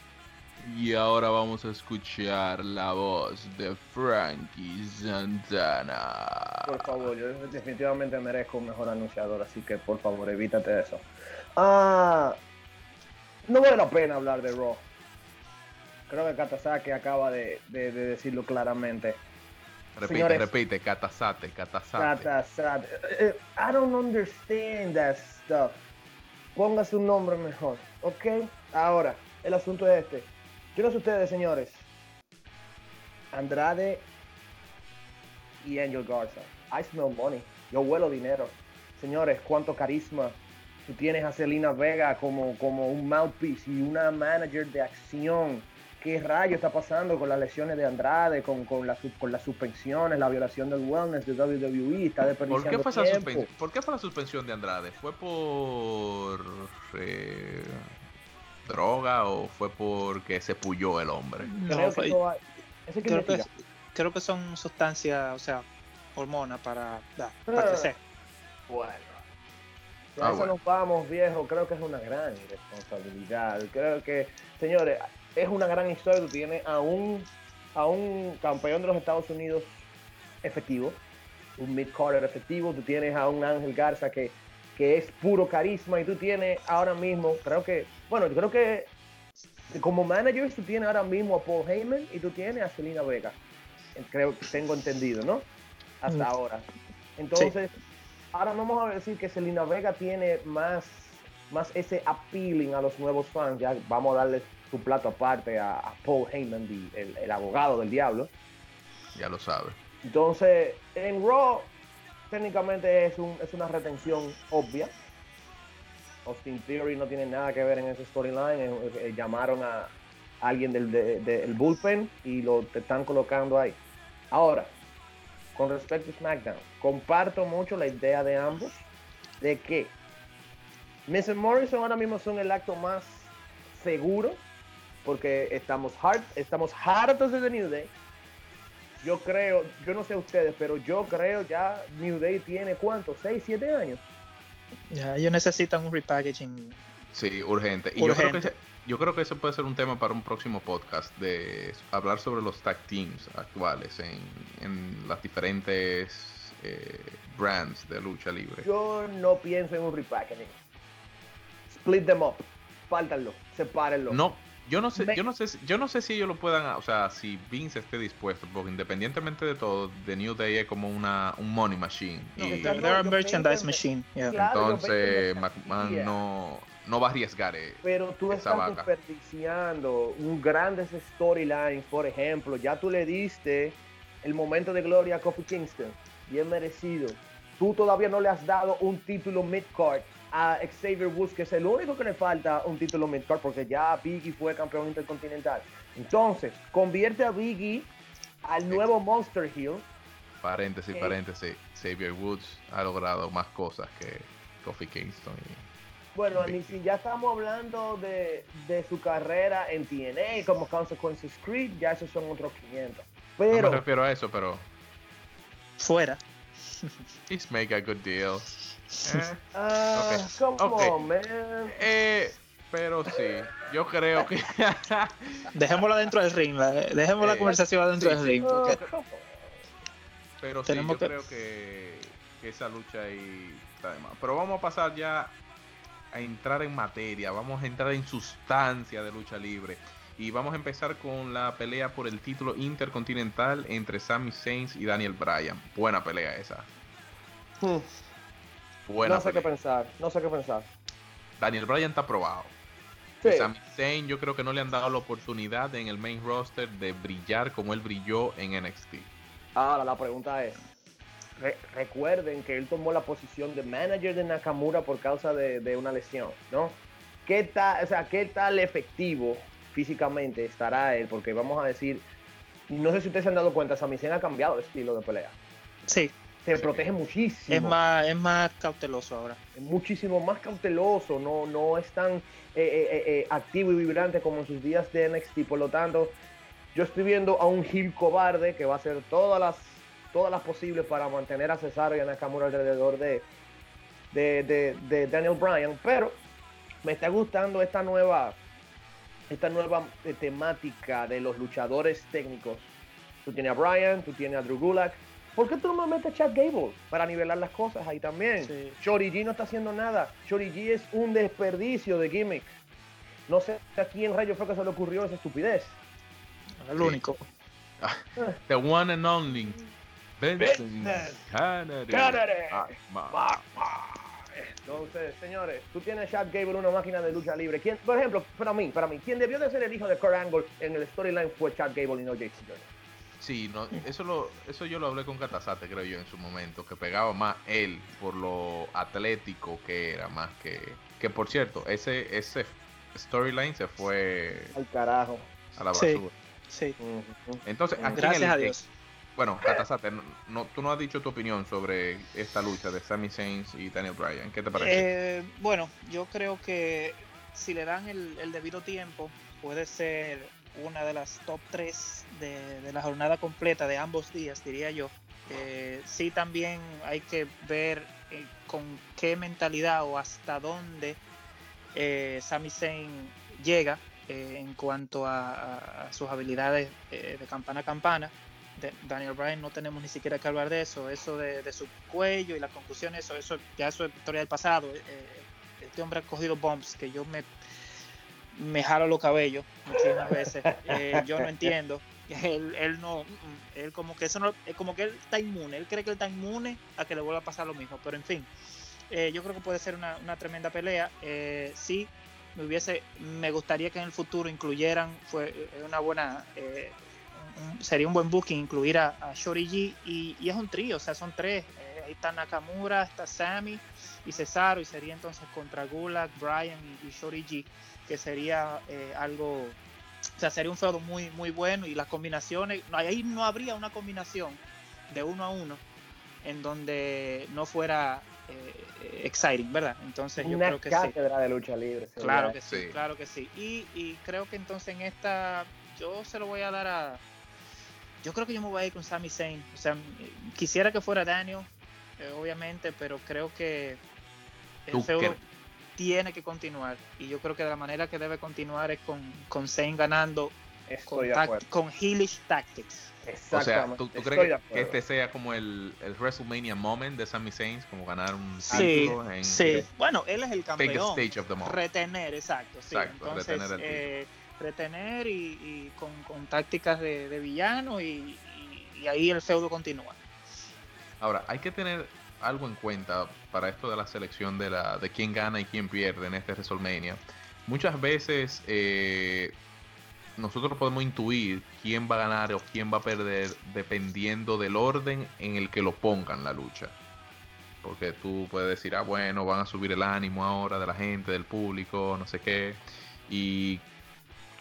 Y ahora vamos a escuchar la voz de Frankie Santana. Por favor, yo definitivamente merezco un mejor anunciador, así que por favor evítate eso. Ah, no vale la pena hablar de Raw. Creo que Katasake acaba de, decirlo claramente. Repite, repite, Katasate, Katasate. Katasate. Eh, eh, I don't understand that stuff. Póngase un nombre mejor, ¿ok? Ahora, el asunto es este. Yo no sé ustedes, señores. Andrade y Angel Garza. I smell money. Yo huelo dinero. Señores, cuánto carisma. Tú tienes a Selena Vega como, como un mouthpiece y una manager de acción qué rayo está pasando con las lesiones de Andrade, con, con, con las suspensiones, la violación del wellness de WWE, está desperdiciando ¿Por qué fue, tiempo. ¿Por qué fue la suspensión de Andrade? ¿Fue por eh, droga o fue porque se puyó el hombre? creo, que, creo, que, son sustancias, o sea, hormonas para, para crecer. Bueno. Si a ah, eso nos vamos, viejo, creo que es una gran responsabilidad. Creo que, señores, es una gran historia. Tú tienes a un, a un campeón de los Estados Unidos efectivo, un mid-carter efectivo. Tú tienes a un Ángel Garza que, que es puro carisma y tú tienes ahora mismo, creo que, bueno, creo que como manager tú tienes ahora mismo a Paul Heyman y tú tienes a Selena Vega. Creo que tengo entendido, ¿no? Hasta mm. ahora. Entonces, ahora vamos a decir que Selena Vega tiene más, más ese appealing a los nuevos fans. Ya vamos a darle su plato aparte a, Paul Heyman, el, abogado del diablo. Ya lo sabe. Entonces, en Raw, técnicamente es, un, es una retención obvia. Austin Theory no tiene nada que ver en ese storyline. Eh, eh, llamaron a alguien del bullpen y lo están colocando ahí. Ahora, con respecto a SmackDown, comparto mucho la idea de ambos de que Miz Morrison ahora mismo son el acto más seguro porque estamos hard, estamos hartos de The New Day. Yo creo, yo no sé ustedes, pero yo creo ya New Day tiene cuánto, 6, 7 años. Ya, ellos necesitan un repackaging. Sí, urgente. Y Yo, creo que, yo creo que eso puede ser un tema para un próximo podcast, de hablar sobre los tag teams actuales en, en las diferentes eh, brands de lucha libre. Yo no pienso en un repackaging. Split them up, fáltanlo, sepárenlo. No, yo no sé, yo no sé, yo no sé si ellos lo puedan, o sea, si Vince esté dispuesto, porque independientemente de todo, The New Day es como una un money machine. No, y, they're a merchandise machine. Entonces McMahon no, no va a arriesgar. Eh, Pero tú estás desperdiciando un grandes storylines, por ejemplo, ya tú le diste el momento de gloria a Kofi Kingston, bien merecido. Tú todavía no le has dado un título mid-card a Xavier Woods, que es el único que le falta un título mentor, porque ya Biggie fue campeón intercontinental. Entonces, convierte a Biggie al nuevo Monster Hill. Paréntesis, paréntesis. Xavier Woods ha logrado más cosas que Kofi Kingston. bueno, ni si ya estamos hablando de, su carrera en TNA como Consequences Creed, ya esos son otros 500. Pero, no me refiero a eso, pero. Fuera. He's make a good deal. Eh, ah, eh, pero sí, yo creo que. (laughs) Dejémosla dentro del ring, dejemos la eh, conversación dentro del ring. Pero sí, yo creo que, esa lucha ahí está de más. Pero vamos a pasar ya a entrar en materia, vamos a entrar en sustancia de lucha libre. Y vamos a empezar con la pelea por el título intercontinental entre Sami Zayn y Daniel Bryan. Buena pelea esa. Hmm no sé qué pensar, no sé qué pensar. Daniel Bryan está probado. Sí. Sami Zayn yo creo que no le han dado la oportunidad en el main roster de brillar como él brilló en NXT. Ahora la pregunta es, recuerden que él tomó la posición de manager de Nakamura por causa de, una lesión, ¿no? ¿Qué tal, o sea, qué tal efectivo físicamente estará él? Porque vamos a decir, no sé si ustedes se han dado cuenta, Sami Zayn ha cambiado de estilo de pelea. Sí. se protege muchísimo. Es más, es más cauteloso ahora. Es muchísimo más cauteloso, no, no es tan eh, eh, eh, activo y vibrante como en sus días de NXT. Por lo tanto, yo estoy viendo a un Gil cobarde que va a hacer todas las, todas las posibles para mantener a Cesaro y a Nakamura alrededor de, de, de Daniel Bryan. Pero me está gustando esta nueva, esta nueva temática de los luchadores técnicos. Tú tienes a Bryan, tú tienes a Drew Gulak, ¿Por qué tú no me metes Chad Gable para nivelar las cosas ahí también? Sí. G no está haciendo nada. Shorty G es un desperdicio de gimmick. No sé a quién rayo fue que se le ocurrió esa estupidez. El único. Ah, (laughs) the one and only. Benson Entonces, señores, tú tienes Chad Gable, una máquina de lucha libre. ¿Quién, por ejemplo, para mí, para mí, quien debió de ser el hijo de Kurt Angle en el storyline fue Chad Gable y no Jason Sí, no, eso, lo, eso yo lo hablé con Catasate, creo yo, en su momento, que pegaba más él por lo atlético que era, más que... Que por cierto, ese, ese storyline se fue... Al carajo. A la basura. Sí. Entonces, aquí Gracias a Dios. Bueno, Catasate, no, tú no has dicho tu opinión sobre esta lucha de Sami Zayn y Daniel Bryan. ¿Qué te parece? Eh, bueno, yo creo que si le dan el, el debido tiempo, puede ser una de las top 3 de, la jornada completa de ambos días, diría yo. Eh, sí, también hay que ver eh, con qué mentalidad o hasta dónde eh, Sami Zayn llega eh, en cuanto a, sus habilidades de campana a campana. De Daniel Bryan no tenemos ni siquiera que hablar de eso, eso de, su cuello y las conclusiones, eso, eso ya eso es historia del pasado. este hombre ha cogido bombs que yo me me jalo los cabellos muchísimas veces. (laughs) Eh, yo no entiendo. Él, él no, él como que eso no, como que él está inmune, él cree que él está inmune a que le vuelva a pasar lo mismo, pero en fin, eh, yo creo que puede ser una, una tremenda pelea. Eh, sí, me hubiese, me gustaría que en el futuro incluyeran, fue una buena, sería un buen booking incluir a, a Shorty G y, y, es un trío, o sea, son tres. ahí está Nakamura, está Sammy y Cesaro y sería entonces contra Gulak, Brian y, y Shorty G que sería eh, algo, o sea, sería un feudo muy, muy bueno y las combinaciones, ahí no habría una combinación de uno a uno en donde no fuera eh, exciting, ¿verdad? Entonces yo creo que sí. de lucha libre. Claro que sí, claro que sí. Y, y creo que entonces en esta, yo se lo voy a dar a, yo creo que yo me voy a ir con Sami Zayn. O sea, quisiera que fuera Daniel, eh, obviamente, pero creo que el feudo, tiene que continuar. Y yo creo que de la manera que debe continuar es con, con Zayn ganando con, con Heelish Tactics. O sea, ¿tú, crees que este sea como el, el, WrestleMania moment de Sami Zayn, como ganar un título en Sí, bueno, él es el campeón. Retener, exacto. Sí. Entonces, retener, eh, retener y, con, tácticas de, villano y ahí el feudo continúa. Ahora, hay que tener algo en cuenta para esto de la selección de, la, de quién gana y quién pierde en este WrestleMania. Muchas veces eh, nosotros podemos intuir quién va a ganar o quién va a perder dependiendo del orden en el que lo pongan la lucha. Porque tú puedes decir, ah, bueno, van a subir el ánimo ahora de la gente, del público, no sé qué. Y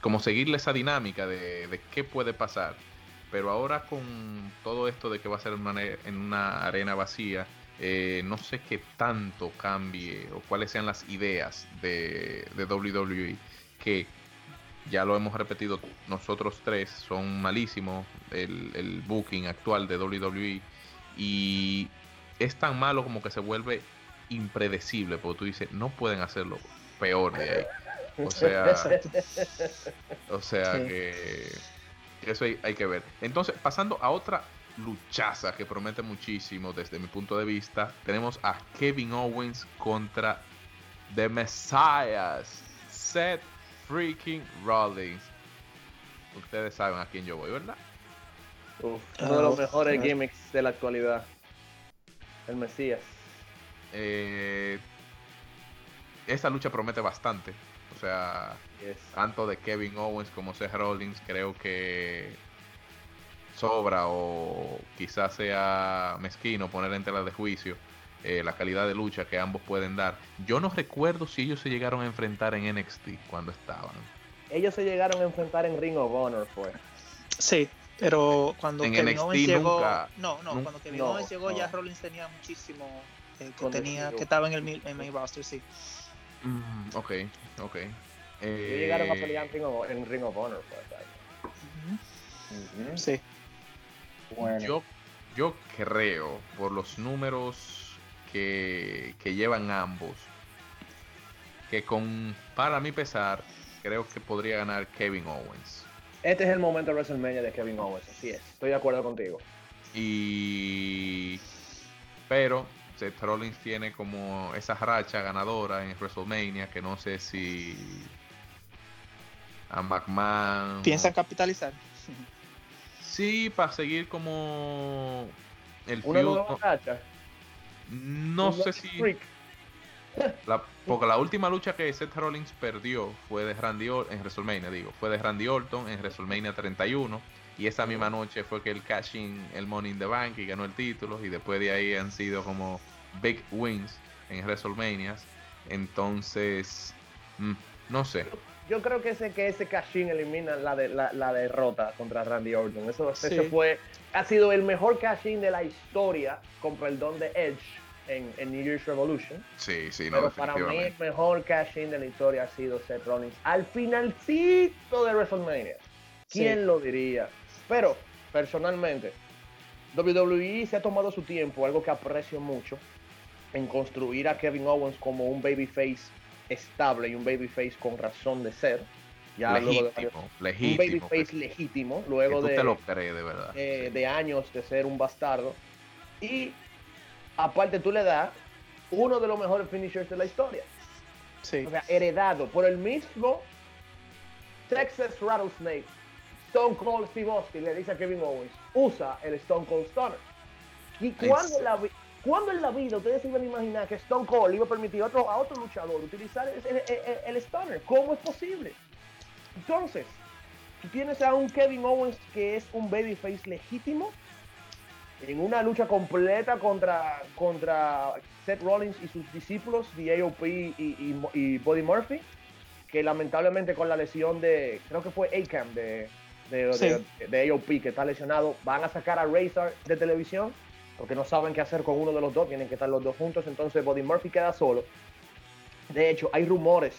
como seguirle esa dinámica de, qué puede pasar. Pero ahora con todo esto de que va a ser en una arena vacía, eh, no sé qué tanto cambie o cuáles sean las ideas de, de WWE que ya lo hemos repetido nosotros tres son malísimos el, el, booking actual de WWE y es tan malo como que se vuelve impredecible porque tú dices no pueden hacerlo peor de ahí o sea (laughs) o sea que eso hay, hay que ver entonces pasando a otra luchaza que promete muchísimo desde mi punto de vista. Tenemos a Kevin Owens contra The Messiahs, Seth freaking Rollins. Ustedes saben a quién yo voy, ¿verdad? uno de los mejores gimmicks de la actualidad. El Mesías. Eh, esta lucha promete bastante. O sea, tanto de Kevin Owens como Seth Rollins, creo que sobra o quizás sea mezquino poner en tela de juicio eh, la calidad de lucha que ambos pueden dar. Yo no recuerdo si ellos se llegaron a enfrentar en NXT cuando estaban. Ellos se llegaron a enfrentar en Ring of Honor, fue. Sí, Pero cuando En Kevin NXT Owens llegó, nunca- no, no, cuando Kevin no, Owens llegó no. ya Rollins tenía muchísimo eh, que tenía que estaba en el en main roster, sí. Mm, ok, ok. Eh, llegaron a pelear en Ring of, en Ring of Honor. pues. Sí. Bueno. Yo, yo creo, por los números que, que llevan ambos, que con, para mi pesar, creo que podría ganar Kevin Owens. Este es el momento de WrestleMania de Kevin Owens, así es. Estoy de acuerdo contigo. Y. Pero Seth Rollins tiene como esa racha ganadora en WrestleMania que no sé si. A McMahon. ¿Piensan capitalizar? Sí, para seguir como. El Una feud, nueva no- racha. No Un sé si. La, porque la última lucha que Seth Rollins perdió fue de Randy Orton, en WrestleMania, digo, fue de Randy Orton en WrestleMania 31. Y esa misma noche fue que él cash in el Money in the Bank y ganó el título. Y después de ahí han sido como big wins en WrestleMania. Entonces, mm, no sé. Yo creo que ese que ese cashin elimina la, de, la, la derrota contra Randy Orton. Eso, Sí. fue, ha sido el mejor cashin de la historia con perdón de Edge en, en New Year's Revolution. Sí, sí, no, Pero para mí el mejor cashin de la historia ha sido Seth Rollins al finalcito de WrestleMania. ¿Quién Sí. lo diría? Pero, personalmente, WWE se ha tomado su tiempo, algo que aprecio mucho, en construir a Kevin Owens como un babyface estable y un babyface con razón de ser. Ya luego de varios- legítimo, un legítimo. babyface que- legítimo, luego de, te lo crees, de verdad. eh, Sí. de años de ser un bastardo. Y aparte tú le das uno de los mejores finishers de la historia. Sí. O sea, heredado por el mismo Texas Rattlesnake. Stone Cold Steve Austin le dice a Kevin Owens, usa el Stone Cold Stunner. ¿Y cuándo en, la, cuándo en la vida ustedes se iban a imaginar que Stone Cold iba a permitir a otro, a otro luchador utilizar el, el- el- el Stunner? ¿Cómo es posible? Entonces, tú tienes a un Kevin Owens que es un babyface legítimo en una lucha completa contra, contra Seth Rollins y sus discípulos, The AOP y, y, y Buddy Murphy, que lamentablemente con la lesión de, creo que fue ACAM de, de, Sí. de- de AOP, que está lesionado, van a sacar a Razor de televisión, porque no saben qué hacer con uno de los dos, tienen que estar los dos juntos, entonces Buddy Murphy queda solo. De hecho, hay rumores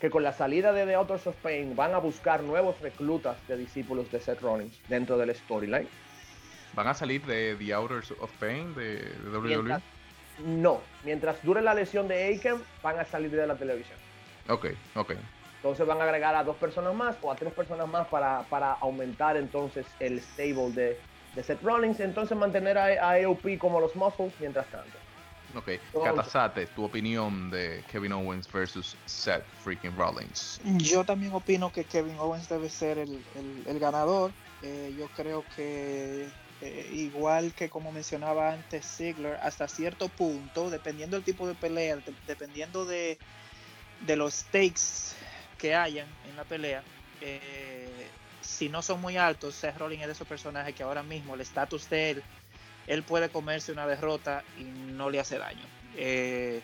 que con la salida de The Authors of Pain van a buscar nuevos reclutas de discípulos de Seth Rollins dentro del storyline. ¿Van a salir de The Outers of Pain de, de WWE? Mientras- no, mientras dure la lesión de Aiken, van a salir de la televisión. Ok, ok. Entonces van a agregar a dos personas más o a tres personas más para, para aumentar entonces el stable de, de Seth Rollins. Entonces mantener a, a AOP como los muscles mientras tanto. Ok, Katasate, tu opinión de Kevin Owens versus Seth freaking Rollins. Yo también opino que Kevin Owens debe ser el, el- el ganador. Eh, yo creo que eh, igual que como mencionaba antes Ziggler, hasta cierto punto, dependiendo del tipo de pelea, de- dependiendo de, de los stakes que hayan en la pelea, eh, si no son muy altos, Seth Rollins es de esos personajes que ahora mismo el estatus de él, él puede comerse una derrota y no le hace daño. Eh,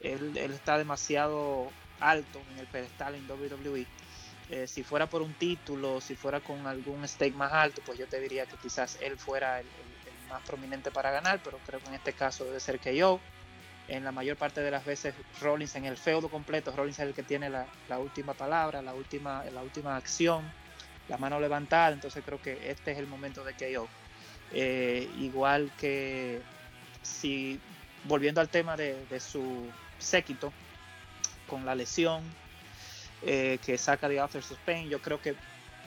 él, él está demasiado alto en el pedestal en WWE. Eh, si fuera por un título, si fuera con algún stake más alto, pues yo te diría que quizás él fuera el, más prominente para ganar, pero creo que en este caso debe ser que yo. En la mayor parte de las veces Rollins en el feudo completo, Rollins es el que tiene la, la última palabra, la última, la última acción, la mano levantada, entonces creo que este es el momento de KO. Eh, igual que si, volviendo al tema de, de su séquito, con la lesión eh, que saca de of Pain, yo creo que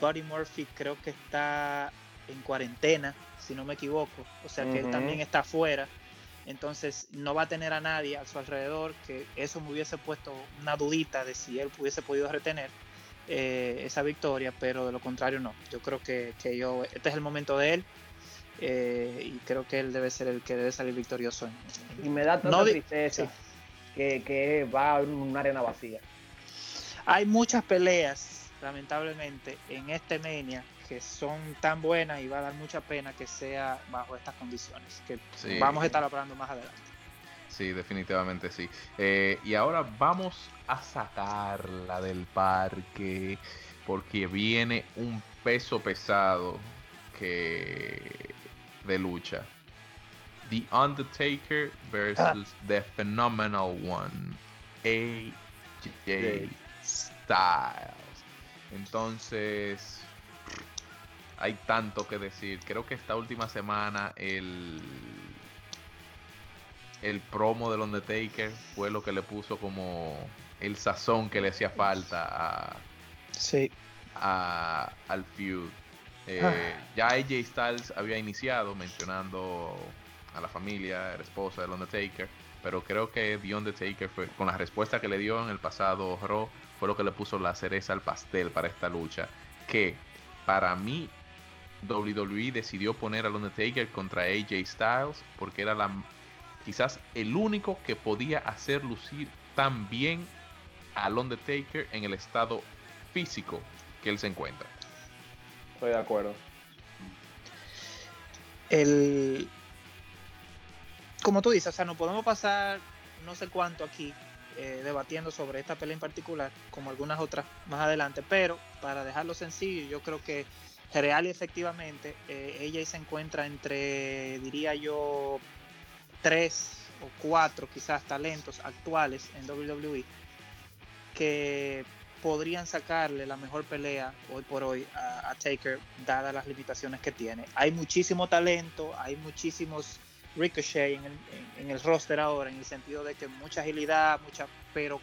Buddy Murphy creo que está en cuarentena, si no me equivoco, o sea que él también está afuera, entonces no va a tener a nadie a su alrededor, que eso me hubiese puesto una dudita de si él hubiese podido retener eh, esa victoria, pero de lo contrario no, yo creo que, que yo, este es el momento de él, eh, y creo que él debe ser el que debe salir victorioso. en- Y me da tanta No di- tristeza sí. que, que va a una arena vacía. Hay muchas peleas, lamentablemente, en este Mania que son tan buenas y va a dar mucha pena que sea bajo estas condiciones, que Sí. vamos a estar hablando más adelante. Sí, definitivamente sí. Eh, y ahora vamos a sacarla del parque porque viene un peso pesado que de lucha. The Undertaker versus The Phenomenal One, AJ Styles. Entonces, hay tanto que decir. Creo que esta última semana el el promo del Undertaker fue lo que le puso como el sazón que le hacía falta a, sí. a al feud. Eh, ah. Ya AJ Styles había iniciado mencionando a la familia, a la esposa del Undertaker, pero creo que The Undertaker fue, con la respuesta que le dio en el pasado Raw fue lo que le puso la cereza al pastel para esta lucha, que para mí WWE decidió poner al Undertaker contra AJ Styles porque era la quizás el único que podía hacer lucir tan bien al Undertaker en el estado físico que él se encuentra. Estoy de acuerdo. El, como tú dices, o sea, no podemos pasar no sé cuánto aquí eh, debatiendo sobre esta pelea en particular, como algunas otras más adelante, pero para dejarlo sencillo, yo creo que real y efectivamente eh, ella se encuentra entre, diría yo, tres o cuatro quizás talentos actuales en WWE que podrían sacarle la mejor pelea hoy por hoy a, Taker dadas las limitaciones que tiene. Hay muchísimo talento, hay muchísimos ricochet en el, en el, roster ahora en el sentido de que mucha agilidad, mucha, pero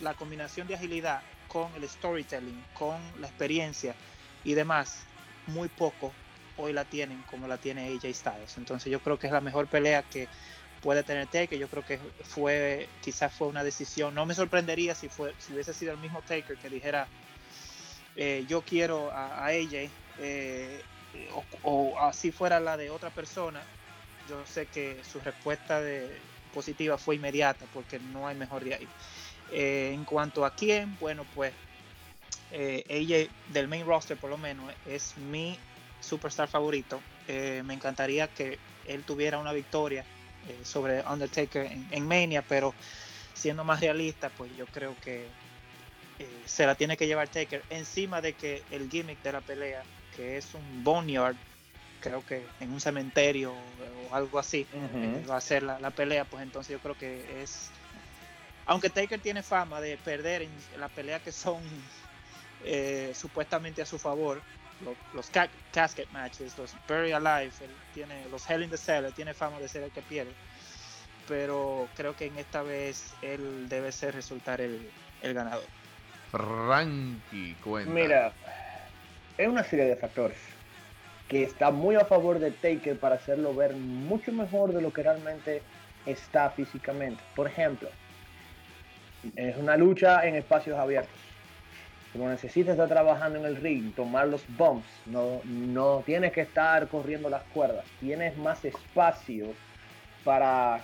la combinación de agilidad con el storytelling, con la experiencia y demás, muy poco hoy la tienen como la tiene AJ Styles. Entonces yo creo que es la mejor pelea que puede tener Taker. Yo creo que fue, quizás fue una decisión. No me sorprendería si fue, si hubiese sido el mismo Taker que dijera, eh, yo quiero a, AJ, eh, o, así fuera la de otra persona. Yo sé que su respuesta de, positiva fue inmediata porque no hay mejor de ahí. Eh, en cuanto a quién, bueno, pues AJ del main roster por lo menos es mi superstar favorito. me encantaría que él tuviera una victoria eh, sobre Undertaker en, Mania, pero siendo más realista, pues yo creo que eh, se la tiene que llevar Taker encima de que el gimmick de la pelea, que es un boneyard, creo que en un cementerio o algo así, eh, va a ser la, pelea, pues entonces yo creo que es... Aunque Taker tiene fama de perder en la pelea que son supuestamente a su favor, los, casket matches, los Bury Alive, tiene, los Hell in the Cell, tiene fama de ser el que pierde. Pero creo que en esta vez él debe ser resultar el, ganador. Frankie, cuenta. Mira, es una serie de factores que está muy a favor de Taker para hacerlo ver mucho mejor de lo que realmente está físicamente. Por ejemplo, es una lucha en espacios abiertos como necesitas estar trabajando en el ring, tomar los bumps, no, no tienes que estar corriendo las cuerdas, tienes más espacio para,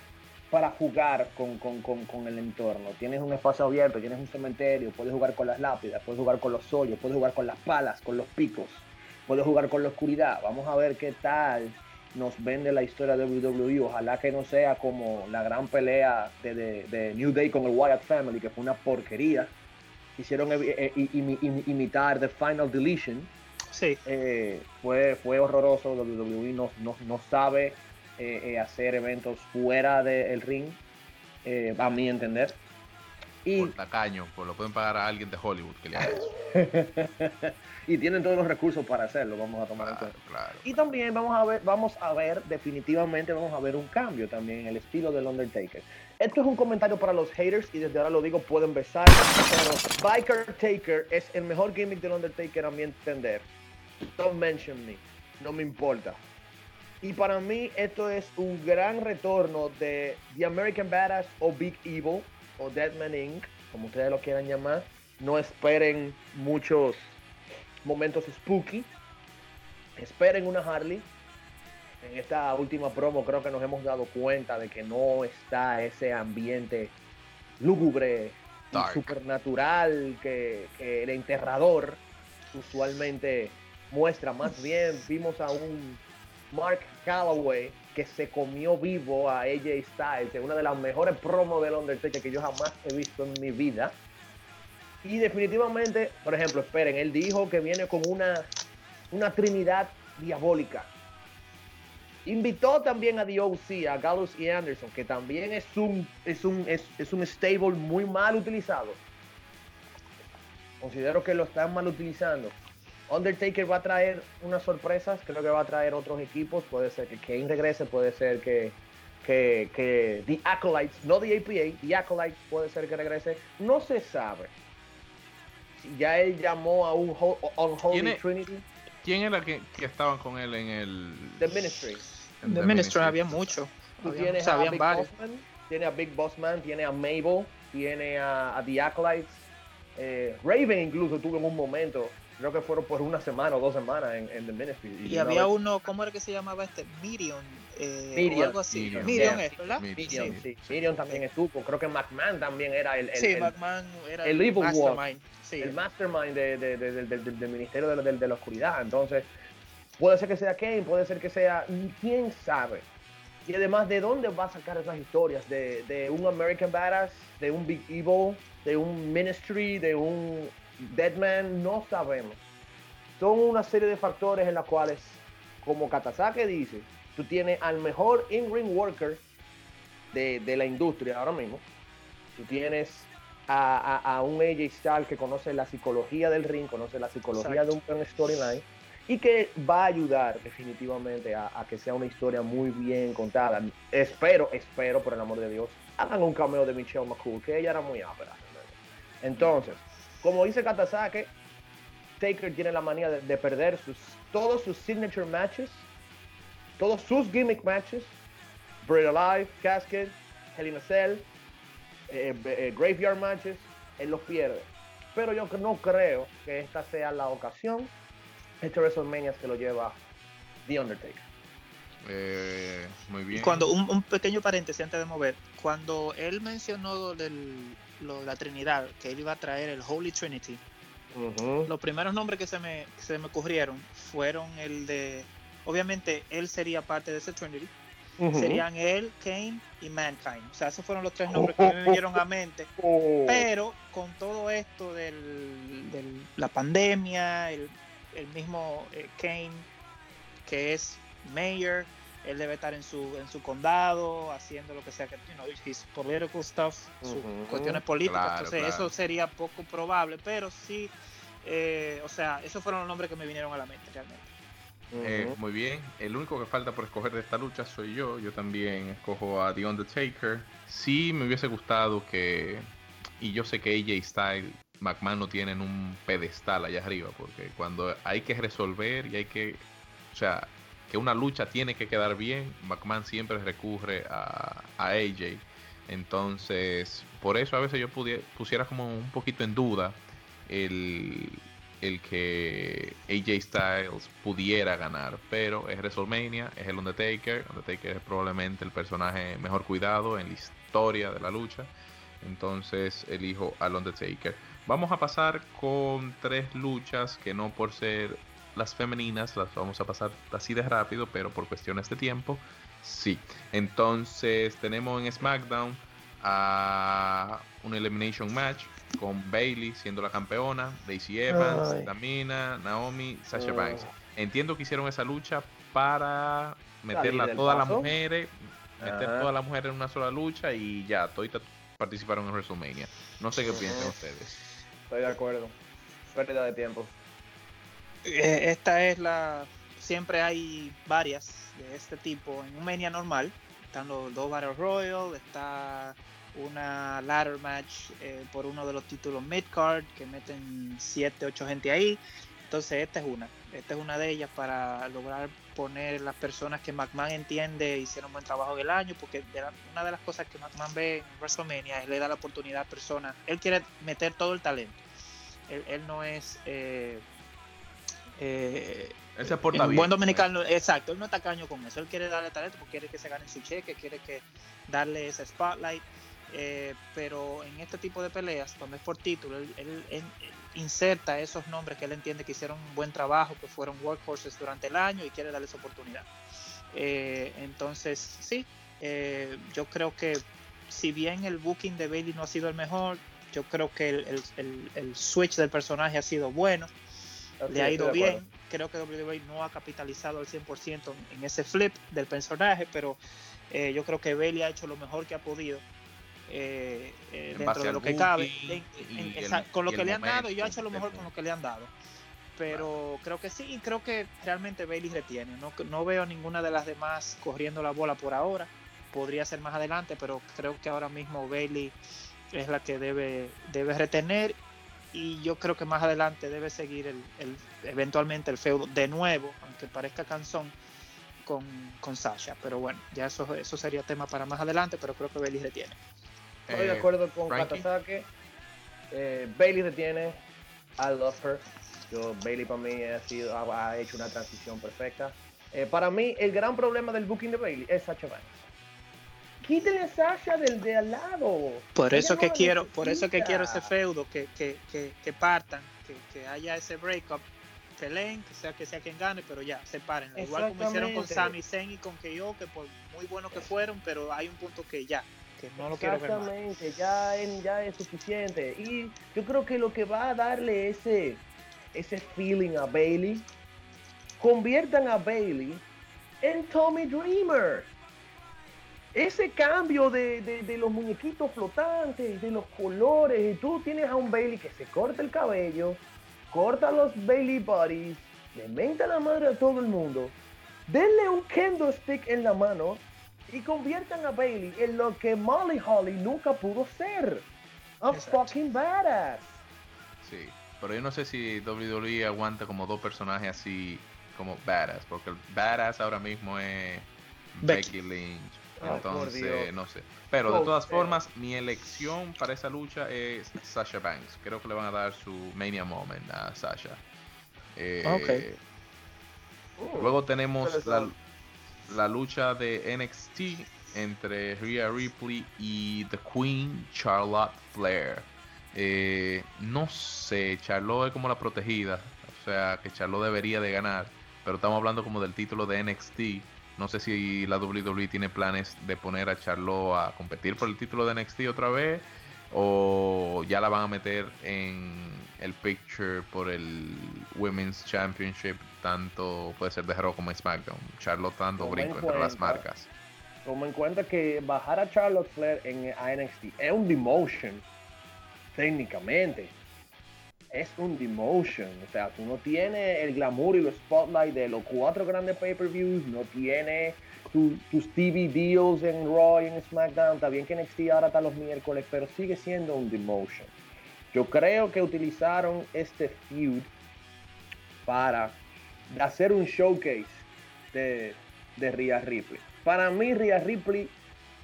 para jugar con, el entorno. Tienes un espacio abierto, tienes un cementerio, puedes jugar con las lápidas, puedes jugar con los hoyos, puedes jugar con las palas, con los picos, puedes jugar con la oscuridad. Vamos a ver qué tal nos vende la historia de WWE. Ojalá que no sea como la gran pelea de, de New Day con el Wyatt Family, que fue una porquería hicieron eh, eh, imitar The Final Deletion. Sí. Eh, fue, fue horroroso. WWE no, no, sabe hacer eventos fuera del ring, a mi entender. Y, por tacaño, pues lo pueden pagar a alguien de Hollywood que le haga eso. (laughs) y tienen todos los recursos para hacerlo, vamos a tomar en cuenta. Y también vamos a ver, vamos a ver, definitivamente vamos a ver un cambio también en el estilo del Undertaker. Esto es un comentario para los haters y desde ahora lo digo, pueden besar. Biker Taker es el mejor gimmick del Undertaker a mi entender. Don't mention me. No me importa. Y para mí esto es un gran retorno de The American Badass o Big Evil o Deadman Inc., como ustedes lo quieran llamar. No esperen muchos momentos spooky. Esperen una Harley en esta última promo creo que nos hemos dado cuenta de que no está ese ambiente lúgubre y supernatural que, el enterrador usualmente muestra. Más bien vimos a un Mark Calloway que se comió vivo a AJ Styles en una de las mejores promos del Undertaker que yo jamás he visto en mi vida. Y definitivamente, por ejemplo, esperen, él dijo que viene con una, una trinidad diabólica. Invitó también a The a Gallus y Anderson, que también es un, es un, es, un stable muy mal utilizado. Considero que lo están mal utilizando. Undertaker va a traer unas sorpresas, creo que va a traer otros equipos, puede ser que Kane regrese, puede ser que, que, que The Acolytes, no The APA, The Acolytes puede ser que regrese, no se sabe. Ya él llamó a un Unholy Trinity. ¿Quién era que, que estaban con él en el... The Ministry. The, Ministry había mucho. tienes a Big Bossman, tiene a Big Bossman, tiene a Mabel, tiene a, The Acolytes. Eh, Raven incluso tuvo en un momento, creo que fueron por una semana o dos semanas en, The Ministry. Y, había uno, ¿cómo era que se llamaba este? Mirion. Eh, Miriam, algo así. Miriam, es, ¿verdad? Miriam, sí. Miriam también estuvo. Creo que McMahon también era el. el sí, McMahon era el, el mastermind. El mastermind de, de, de, del Ministerio de, la Oscuridad. Entonces, puede ser que sea Kane, puede ser que sea. ¿Quién sabe? Y además, ¿de dónde va a sacar esas historias? ¿De, de un American Badass? ¿De un Big Evil? ¿De un Ministry? ¿De un Deadman? No sabemos. Son una serie de factores en los cuales, como Katasake dice, tú tienes al mejor in-ring worker de, de, la industria ahora mismo. Tú tienes a, a, un AJ Styles que conoce la psicología del ring, conoce la psicología de un storyline y que va a ayudar definitivamente a, que sea una historia muy bien contada. Espero, espero, por el amor de Dios, hagan un cameo de Michelle McCool, que ella era muy ápera. Entonces, como dice Katasake, Taker tiene la manía de, de perder sus, todos sus signature matches todos sus gimmick matches, Buried Alive, Casket, Hell in a Cell, eh, eh, Graveyard matches, él los pierde. Pero yo no creo que esta sea la ocasión, este WrestleMania que lo lleva The Undertaker. Eh, muy bien. Cuando un, pequeño paréntesis antes de mover, cuando él mencionó la Trinidad, que él iba a traer el Holy Trinity, los primeros nombres que se me, que se me ocurrieron fueron el de obviamente él sería parte de ese Trinity. Serían él, Kane y Mankind. O sea, esos fueron los tres nombres que me vinieron a mente. Oh. Pero con todo esto de la pandemia, el, mismo eh, Kane, que es mayor, él debe estar en su en su condado haciendo lo que sea que you know, his political stuff sus cuestiones políticas entonces eso sería poco probable pero sí eh, o sea esos fueron los nombres que me vinieron a la mente realmente eh, muy bien. El único que falta por escoger de esta lucha soy yo. Yo también escojo a The Undertaker. Sí me hubiese gustado que... Y yo sé que AJ Styles, McMahon no tienen un pedestal allá arriba, porque cuando hay que resolver y hay que... O sea, que una lucha tiene que quedar bien, McMahon siempre recurre a, a AJ. Entonces, por eso a veces yo pusiera como un poquito en duda el, el que AJ Styles pudiera ganar, pero es WrestleMania, es el Undertaker, Undertaker es probablemente el personaje mejor cuidado en la historia de la lucha, entonces elijo al Undertaker. Vamos a pasar con tres luchas que no por ser las femeninas las vamos a pasar así de rápido, pero por cuestiones de tiempo, sí. Entonces tenemos en SmackDown a un Elimination Match con Bailey siendo la campeona, Daisy Evans, Tamina, Naomi, Sasha Banks. Entiendo que hicieron esa lucha para meterla a todas las mujeres, meter todas las mujeres en una sola lucha y ya, todas participaron en WrestleMania. No sé qué piensan ustedes. Estoy de acuerdo. Pérdida de tiempo. Eh, esta es la. Siempre hay varias de este tipo en un Mania normal. Están los dos Battle Royal, está una ladder match eh, por uno de los títulos mid-card que meten 7, 8 gente ahí. Entonces esta es una, esta es una de ellas para lograr poner las personas que McMahon entiende hicieron buen trabajo del año, porque una de las cosas que McMahon ve en WrestleMania es le da la oportunidad a personas, él quiere meter todo el talento, él, no es... Eh, eh, un buen dominicano, exacto, él no está caño con eso, él quiere darle talento porque quiere que se gane su cheque, quiere que darle ese spotlight. Eh, pero en este tipo de peleas, donde es por título, él, inserta esos nombres que él entiende que hicieron un buen trabajo, que fueron workhorses durante el año y quiere darles oportunidad. Eh, entonces, sí, eh, yo creo que si bien el booking de Bailey no ha sido el mejor, yo creo que el, switch del personaje ha sido bueno. le ha ido bien. Creo que WWE no ha capitalizado al 100% en ese flip del personaje, pero eh, yo creo que Bailey ha hecho lo mejor que ha podido eh, eh, dentro de lo que cabe, con lo que le han dado, y yo he hecho lo mejor con lo que le han dado. Pero creo que sí, creo que realmente Bailey retiene. No, no veo ninguna de las demás corriendo la bola por ahora. Podría ser más adelante, pero creo que ahora mismo Bailey es la que debe, debe retener y yo creo que más adelante debe seguir el, eventualmente el feudo de nuevo, aunque parezca cansón, con, con Sasha. Pero bueno, ya eso, eso sería tema para más adelante, pero creo que Bailey retiene. Estoy de acuerdo con Katasake. Eh, Bailey retiene. I love her. Yo, Bailey para mí ha, sido, ha, hecho una transición perfecta. Eh, para mí, el gran problema del booking de Bailey es Sasha Banks. Quítenle a Sasha del de al lado. Por eso que quiero, por eso que quiero ese feudo, que, que, que, que partan, que, que, haya ese breakup, peleen, que sea que sea quien gane, pero ya, separen. Igual como hicieron con Sami Zayn y con KO, que por muy buenos que fueron, pero hay un punto que ya, no lo quiero Exactamente, ya, ya es suficiente. Y yo creo que lo que va a darle ese, ese feeling a Bailey, conviertan a Bailey en Tommy Dreamer. Ese cambio de, los muñequitos flotantes, de los colores, y tú tienes a un Bailey que se corta el cabello, corta los Bailey Bodies, le menta la madre a todo el mundo, denle un kendo stick en la mano y conviertan a Bailey en lo que Molly Holly nunca pudo ser. A fucking badass. Sí, pero yo no sé si WWE aguanta como dos personajes así como badass, porque el badass ahora mismo es Becky Lynch entonces, no sé. Pero de todas formas, mi elección para esa lucha es Sasha Banks. Creo que le van a dar su Mania Moment a Sasha. Eh, luego tenemos la, la, lucha de NXT entre Rhea Ripley y The Queen Charlotte Flair. Eh, no sé, Charlotte es como la protegida. O sea, que Charlotte debería de ganar. Pero estamos hablando como del título de NXT. No sé si la WWE tiene planes de poner a Charlotte a competir por el título de NXT otra vez o ya la van a meter en el picture por el Women's Championship, tanto puede ser de Raw como SmackDown. Charlotte dando brinco entre las marcas. Toma en cuenta que bajar a Charlotte Flair en NXT es un demotion, técnicamente es un demotion. O sea, tú no tienes el glamour y los spotlight de los cuatro grandes pay-per-views, no tienes tus TV deals en Raw y en SmackDown. Está bien que NXT ahora está los miércoles, pero sigue siendo un demotion. Yo creo que utilizaron este feud para hacer un showcase de, de Rhea Ripley. Para mí, Rhea Ripley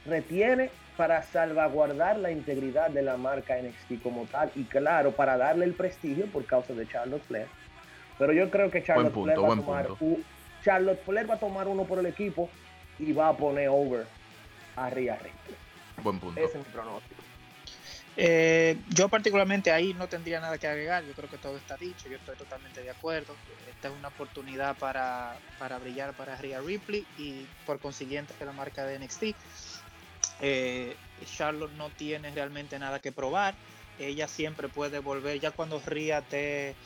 retiene para salvaguardar la integridad de la marca NXT como tal y claro, para darle el prestigio por causa de Charlotte Flair. Pero yo creo que Charlotte, Flair, va a tomar Charlotte Flair va a tomar uno por el equipo y va a poner over a Rhea Ripley. Buen punto. Ese es mi pronóstico. Eh, yo particularmente ahí no tendría nada que agregar, yo creo que todo está dicho, yo estoy totalmente de acuerdo. Esta es una oportunidad para, para brillar para Rhea Ripley y por consiguiente la marca de NXT eh, Charlotte no tiene realmente nada que probar. Ella siempre puede volver, ya cuando Ria esté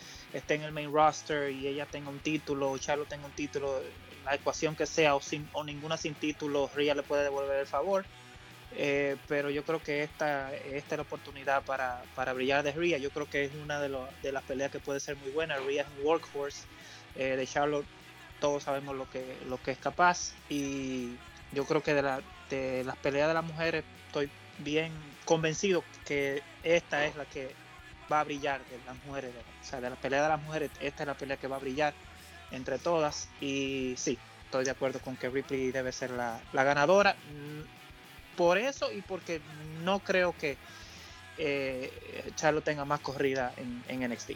en el main roster y ella tenga un título, Charlotte tenga un título, la ecuación que sea o, sin, o ninguna sin título, Ria le puede devolver el favor. Eh, pero yo creo que esta, esta es la oportunidad para, para brillar de Ria. Yo creo que es una de, de, las peleas que puede ser muy buena. Ria es un workhorse eh, de Charlotte, todos sabemos lo que, lo que es capaz y yo creo que de, la, de las peleas de las mujeres estoy bien convencido que esta es la que va a brillar de las mujeres. O sea, de la pelea de las mujeres, esta es la pelea que va a brillar entre todas. Y sí, estoy de acuerdo con que Ripley debe ser la, ganadora. Mm, por eso y porque no creo que eh, Charlo tenga más corrida en, en NXT.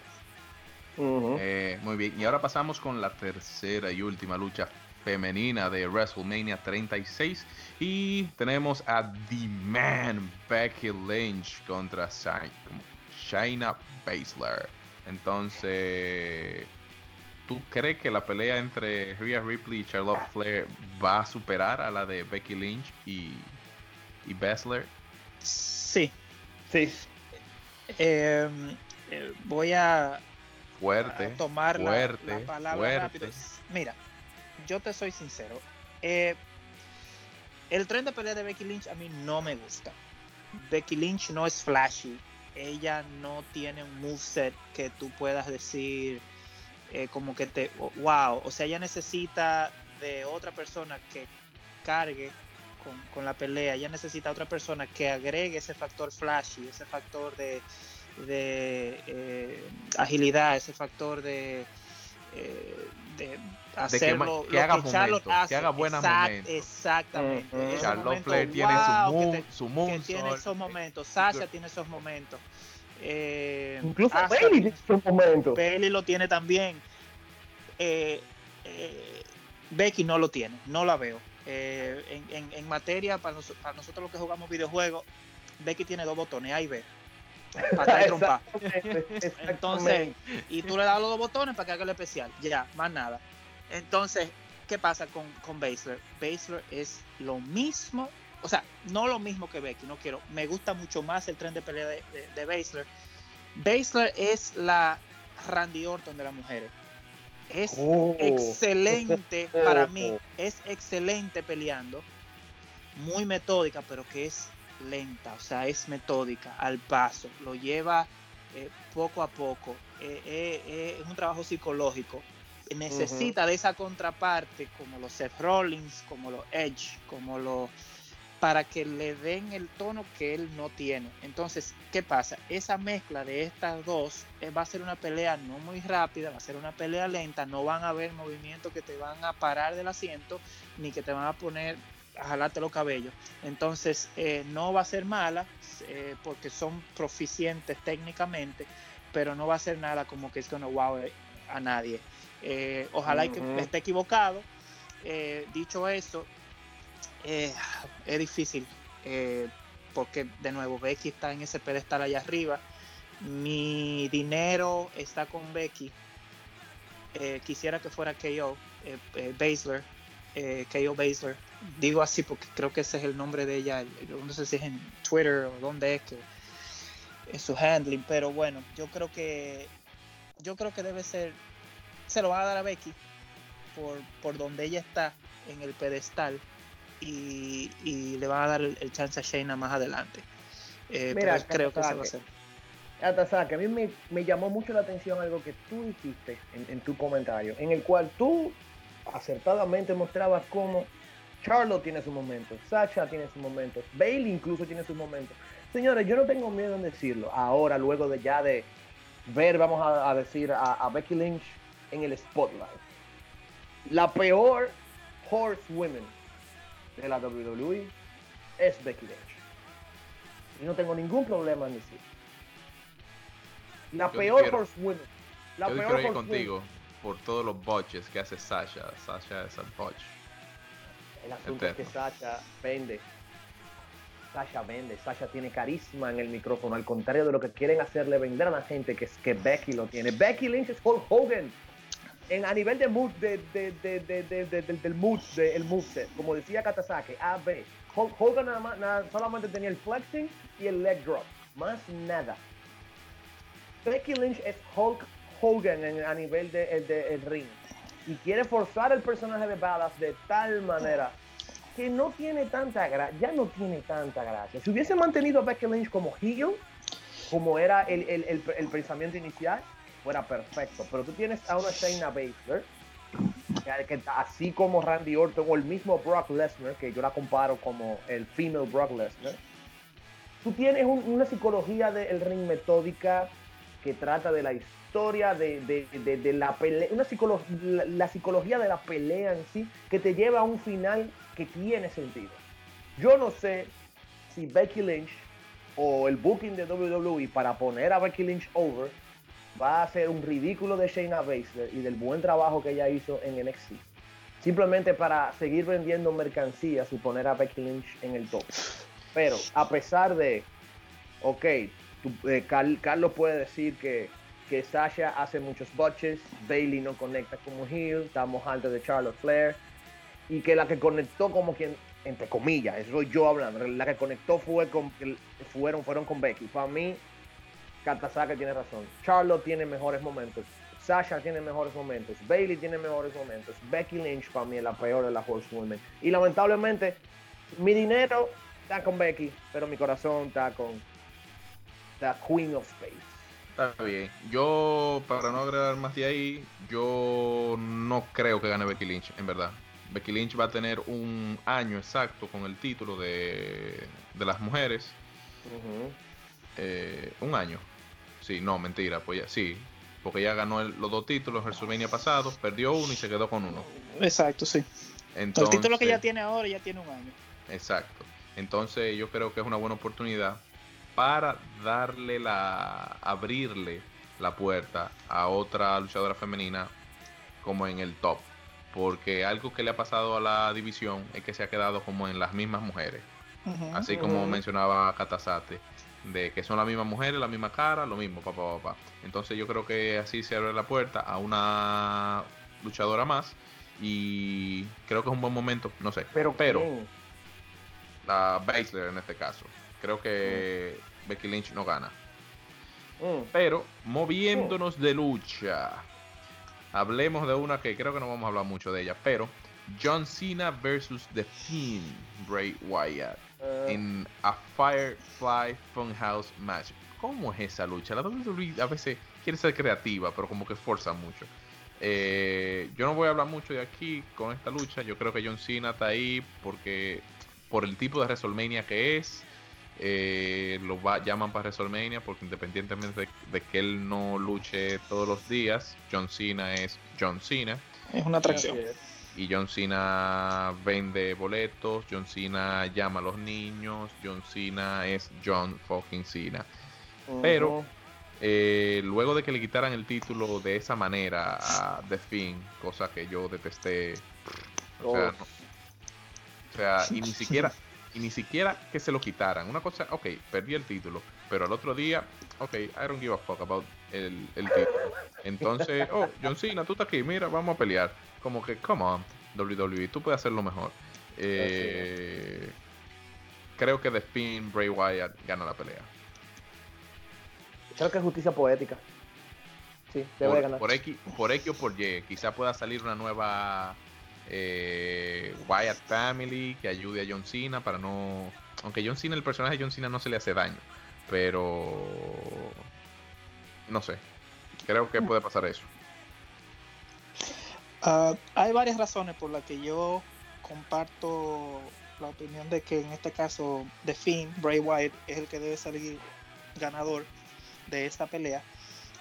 Eh, muy bien, y ahora pasamos con la tercera y última lucha femenina de WrestleMania 36. Y tenemos a The Man Becky Lynch contra Shayna Baszler. Entonces, ¿tú crees que la pelea entre Rhea Ripley y Charlotte Flair va a superar a la de Becky Lynch y, y Baszler? Sí. Sí. Em, eh, voy a fuerte, tomar fuerte, la, palabra fuerte. rápido. Mira, yo te soy sincero. Eh, el tren de pelea de Becky Lynch a mí no me gusta. Becky Lynch no es flashy. Ella no tiene un moveset que tú puedas decir eh, como que te wow. O sea, ella necesita de otra persona que cargue con, con, la pelea. Ella necesita otra persona que agregue ese factor flashy, ese factor de, de eh, agilidad, ese factor de, eh, de hacerlo de que, que, haga que, momentos, hace. que haga buenos Exact, momentos. Exactamente. Uh -huh. Charlotte momento, tiene su, moon, que te, su moon que tiene esos momentos. Sasha tiene esos momentos. Eh, Incluso Asuka Bailey. Bailey lo tiene también. Eh, eh, Becky no lo tiene, no la veo. En, en, en, materia, para, nos, para, nosotros los que jugamos videojuegos, Becky tiene dos botones, A y B. Para trompa. (laughs) Entonces, y tú le das los dos botones para que haga el especial. Ya, más nada. Entonces, ¿qué pasa con, con Baszler? Baszler es lo mismo, o sea, no lo mismo que Becky, no quiero. Me gusta mucho más el tren de pelea de, de, de Baszler. Baszler es la Randy Orton de las mujeres. Es oh. excelente (laughs) para mí, es excelente peleando, muy metódica, pero que es lenta, o sea, es metódica, al paso, lo lleva eh, poco a poco, eh, eh, es un trabajo psicológico, necesita uh -huh. de esa contraparte como los Seth Rollins, como los Edge, como los para que le den el tono que él no tiene. Entonces, ¿qué pasa? Esa mezcla de estas dos eh, va a ser una pelea no muy rápida, va a ser una pelea lenta, no van a haber movimientos que te van a parar del asiento, ni que te van a poner a jalarte los cabellos. Entonces, eh, no va a ser mala, eh, porque son proficientes técnicamente, pero no va a ser nada como que es que no wow a nadie. Eh, ojalá uh -huh. que esté equivocado. dicho eso, eh, es difícil eh, porque de nuevo Becky está en ese pedestal allá arriba. Mi dinero está con Becky. Eh, quisiera que fuera KO Baszler KO Baszler. Digo así porque creo que ese es el nombre de ella. No sé si es en Twitter o dónde es que es su handling pero bueno yo creo que yo creo que debe ser se lo va a dar a Becky por, por donde ella está en el pedestal y, y, le van a dar el, el, chance a Shayna más adelante. Eh, Mira, creo que se va a hacer. Que a mí me, me, llamó mucho la atención algo que tú dijiste en, en, tu comentario, en el cual tú acertadamente mostrabas cómo Charlotte tiene sus momentos, Sacha tiene sus momentos, Bailey incluso tiene sus momentos. Señores, yo no tengo miedo en decirlo. Ahora, luego de ya de ver, vamos a, a decir, a, a Becky Lynch en el spotlight. La peor horsewomen de la WWE es Becky Lynch. Y no tengo ningún problema en decir. La yo peor quiero, horsewoman. La yo peor ir contigo por todos los botches que hace Sasha. Sasha es el botch. El asunto Eterno. es que Sasha vende. Sasha vende. Sasha tiene carisma en el micrófono. Al contrario de lo que quieren hacerle vender a la gente, que es que Becky lo tiene. Becky Lynch es Hulk Hogan en, a nivel de mood, de, de, de, del mood, del moveset, como decía Katasake, A, B. Hulk Hogan nada más, nada, solamente tenía el flexing y el leg drop, más nada. Becky Lynch es Hulk Hogan en, a nivel del de, el ring y quiere forzar el personaje de Badass de tal manera que no tiene tanta gracia, ya no tiene tanta gracia. Si hubiese mantenido a Becky Lynch como heel, como era el, el, el, el pensamiento inicial, fuera perfecto. Pero tú tienes a una Shayna Baszler, que, así como Randy Orton o el mismo Brock Lesnar, que yo la comparo como el female Brock Lesnar, tú tienes un, una psicología del de ring metódica que trata de la historia, de, de, de, la pelea, una la, psicología de la pelea en sí, que te lleva a un final que tiene sentido. Yo no sé si Becky Lynch o el booking de WWE para poner a Becky Lynch over va a ser un ridículo de Shayna Baszler y del buen trabajo que ella hizo en NXT. Simplemente para seguir vendiendo mercancías y poner a Becky Lynch en el top. Pero a pesar de, ok, eh, Carl, Carlos puede decir que, que Sasha hace muchos botches, Bailey no conecta como heel, estamos altos de Charlotte Flair, y que la que conectó como quien, entre comillas, eso yo hablando, la que conectó fue con, fueron, fueron con Becky. Para mí, Katasaka tiene razón. Charlotte tiene mejores momentos. Sasha tiene mejores momentos, Bailey tiene mejores momentos, Becky Lynch para mí es la peor de las Horsewomen. Y lamentablemente, mi dinero está con Becky, pero mi corazón está con la Queen of Space. Está bien. Yo, para no agregar más de ahí, yo no creo que gane Becky Lynch, en verdad. Becky Lynch va a tener un año exacto con el título de, de las mujeres. Eh, un año. Sí, no, mentira, pues ya, sí. Porque ya ganó los dos títulos en WrestleMania pasado, perdió uno y se quedó con uno. Exacto, sí. Entonces, el título que ya tiene ahora ya tiene un año. Exacto. Entonces yo creo que es una buena oportunidad para darle la, abrirle la puerta a otra luchadora femenina como en el top. Porque algo que le ha pasado a la división es que se ha quedado como en las mismas mujeres. Así como mencionaba Katasate, de que son las mismas mujeres, la misma cara, lo mismo, papá, papá. Entonces yo creo que así se abre la puerta a una luchadora más y creo que es un buen momento, no sé. Pero, pero la Baszler en este caso. Creo que Becky Lynch no gana. Mm. Pero moviéndonos de lucha, hablemos de una que creo que no vamos a hablar mucho de ella, pero John Cena versus The Fiend Bray Wyatt uh. en a Firefly Funhouse match. ¿Cómo es esa lucha? La WWE a veces quiere ser creativa, pero como que esfuerza mucho. Eh, yo no voy a hablar mucho de aquí con esta lucha. Yo creo que John Cena está ahí porque por el tipo de WrestleMania que es. Eh, lo llaman para WrestleMania porque independientemente de, que él no luche todos los días, John Cena es John Cena. Es una atracción. Y John Cena vende boletos, John Cena llama a los niños, John Cena es John fucking Cena. Pero eh, luego de que le quitaran el título de esa manera a The Finn, cosa que yo detesté, o sea, no, o sea, y ni (laughs) siquiera, y ni siquiera que se lo quitaran. Una cosa, ok, perdí el título, pero al otro día, ok, I don't give a fuck about el, el título. Entonces, oh, John Cena, tú estás aquí, mira, vamos a pelear. Como que, come on, WWE, tú puedes hacerlo mejor. Eh, creo que The Spin Bray Wyatt gana la pelea. Creo que es justicia poética. Sí, debe por, ganar. Por X, por X o por Y, quizá pueda salir una nueva eh, Wyatt Family que ayude a John Cena para no. Aunque John Cena, el personaje de John Cena no se le hace daño, pero. No sé. Creo que puede pasar eso. Ah, hay varias razones por las que yo comparto la opinión de que en este caso The Finn, Bray Wyatt, es el que debe salir ganador de esta pelea.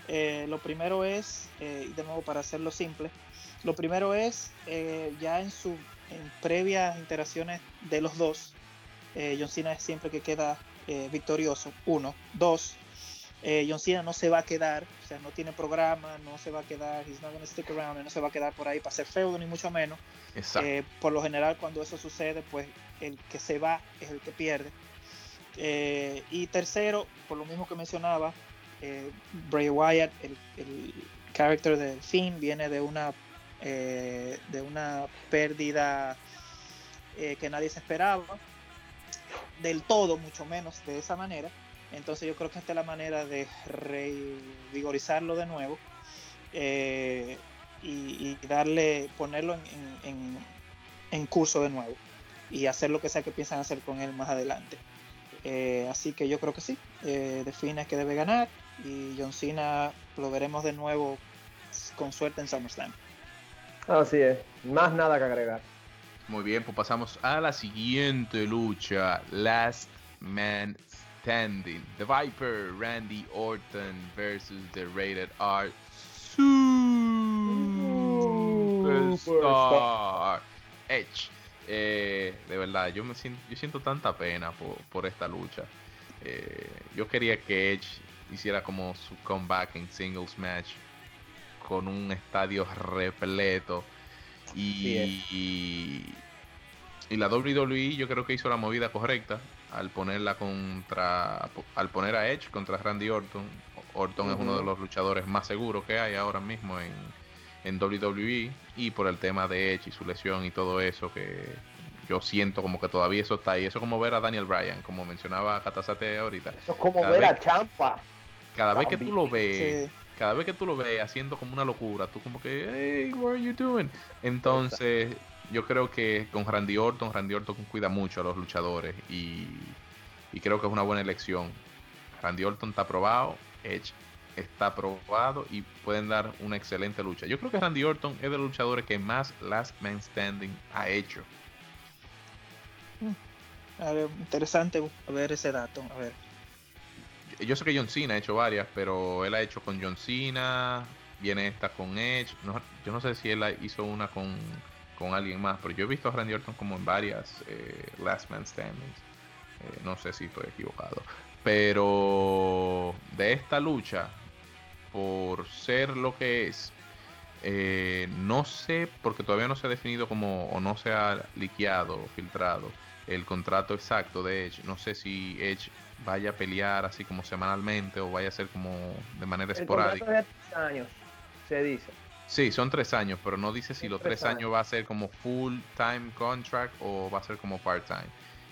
Eh, lo primero es, eh, de nuevo para hacerlo simple, lo primero es, eh, ya en su en previas interacciones de los dos, eh, John Cena es siempre que queda victorioso, uno. Dos, John Cena no se va a quedar, o sea, no tiene programa, no se va a quedar, he's not gonna stick around, no se va a quedar por ahí para hacer feudo, ni mucho menos. por lo general, cuando eso sucede, pues el que se va es el que pierde. y tercero, por lo mismo que mencionaba, Bray Wyatt, el, el character del fin, viene de una eh, de una pérdida eh, que nadie se esperaba, del todo, mucho menos de esa manera. Entonces yo creo que esta es la manera de revigorizarlo de nuevo eh, y, darle, ponerlo en, curso de nuevo y hacer lo que sea que piensan hacer con él más adelante. así que yo creo que sí, define que debe ganar y John Cena lo veremos de nuevo con suerte en SummerSlam. Así es, más nada que agregar. Muy bien, pues pasamos a la siguiente lucha. Last Man Standing. The Viper, Randy Orton versus the Rated R Superstar Edge. Eh, de verdad, yo me siento, yo siento tanta pena por, esta lucha. Eh, yo quería que Edge hiciera como su comeback en singles match con un estadio repleto. Y, y, la WWE yo creo que hizo la movida correcta al ponerla contra al poner a Edge contra Randy Orton. Orton es uno de los luchadores más seguros que hay ahora mismo en, en WWE y por el tema de Edge y su lesión y todo eso que yo siento como que todavía eso está ahí. Eso es como ver a Daniel Bryan, como mencionaba Katasate ahorita. Eso es como ver a Champa. Cada vez que tú lo ves, cada vez que tú lo ves haciendo como una locura, tú como que, hey, what are you doing? Entonces, yo creo que con Randy Orton, Randy Orton cuida mucho a los luchadores y, y creo que es una buena elección. Randy Orton está probado, Edge está probado y pueden dar una excelente lucha. Yo creo que Randy Orton es de los luchadores que más Last Man Standing ha hecho. Mm. A ver, interesante ver ese dato. A ver. Yo sé que John Cena ha hecho varias, pero él ha hecho con John Cena, viene esta con Edge. yo no sé si él hizo una con, con, alguien más, pero yo he visto a Randy Orton como en varias eh, Last Man Standing. Eh, no sé si estoy equivocado. Pero de esta lucha, por ser lo que es, eh, no sé, porque todavía no se ha definido como, o no se ha liqueado o filtrado el contrato exacto de Edge. No sé si Edge vaya a pelear así como semanalmente o vaya a ser como de manera esporádica. De tres años, se dice. Sí, son tres años, pero no dice si los tres años. va a ser como full time contract o va a ser como part time.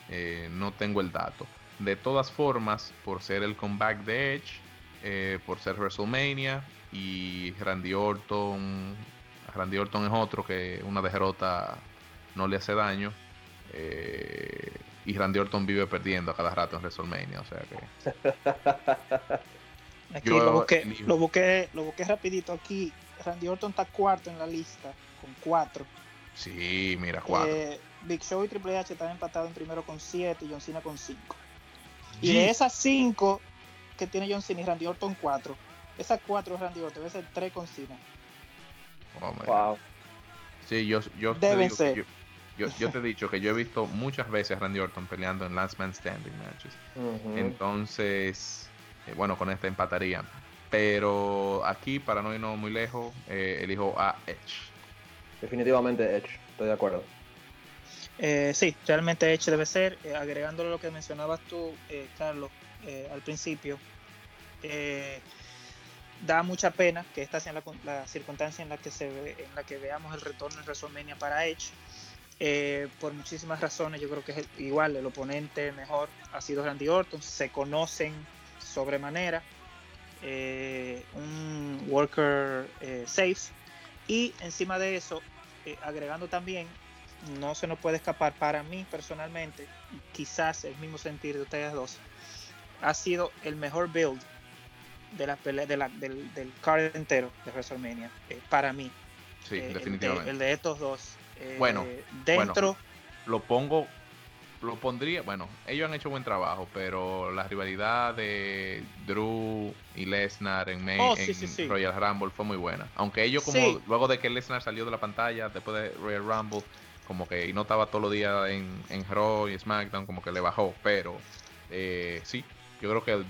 Eh, no tengo el dato. De todas formas, por ser el comeback de Edge, eh, por ser WrestleMania y Randy Orton. Randy Orton es otro que una derrota no le hace daño. Eh, y Randy Orton vive perdiendo a cada rato en WrestleMania, o sea que. (laughs) Aquí lo busqué, lo busqué, lo busqué rapidito aquí. Randy Orton está cuarto en la lista, con cuatro. Sí, mira, cuatro. Eh, Big Show y Triple H están empatados en primero con siete y John Cena con cinco. Y de esas cinco, que tiene John Cena y Randy Orton 4. Esas 4 es Randy Orton, debe ser 3 con Cena. Oh, wow. Sí, yo, yo, te digo yo, yo, te he dicho que yo he visto muchas veces a Randy Orton peleando en Last Man Standing matches. Entonces, eh, bueno, con esta empatarían. Pero aquí, para no irnos muy lejos, eh, elijo a Edge. Definitivamente Edge, estoy de acuerdo. Eh, sí, realmente Edge debe ser, eh, agregándole lo que mencionabas tú, Carlos, eh, al principio, eh, da mucha pena que esta sea la, circunstancia en la que se ve, en la que veamos el retorno en WrestleMania para Edge. Eh, por muchísimas razones, yo creo que es igual el oponente mejor ha sido Randy Orton, se conocen sobremanera, un worker safe y encima de eso, agregando también no se nos puede escapar para mí personalmente, quizás el mismo sentir de ustedes dos, ha sido el mejor build de la pelea, de la, del, del card entero de WrestleMania, eh, para mí. Sí, definitivamente. El de, estos dos. Eh, bueno, dentro. lo pongo, lo pondría. Bueno, ellos han hecho buen trabajo, pero la rivalidad de Drew y Lesnar en, oh, Royal Rumble fue muy buena. Aunque ellos, como luego de que Lesnar salió de la pantalla, después de Royal Rumble, como que no estaba todos los días en, en Raw y SmackDown, como que le bajó. Pero eh, sí, yo creo que el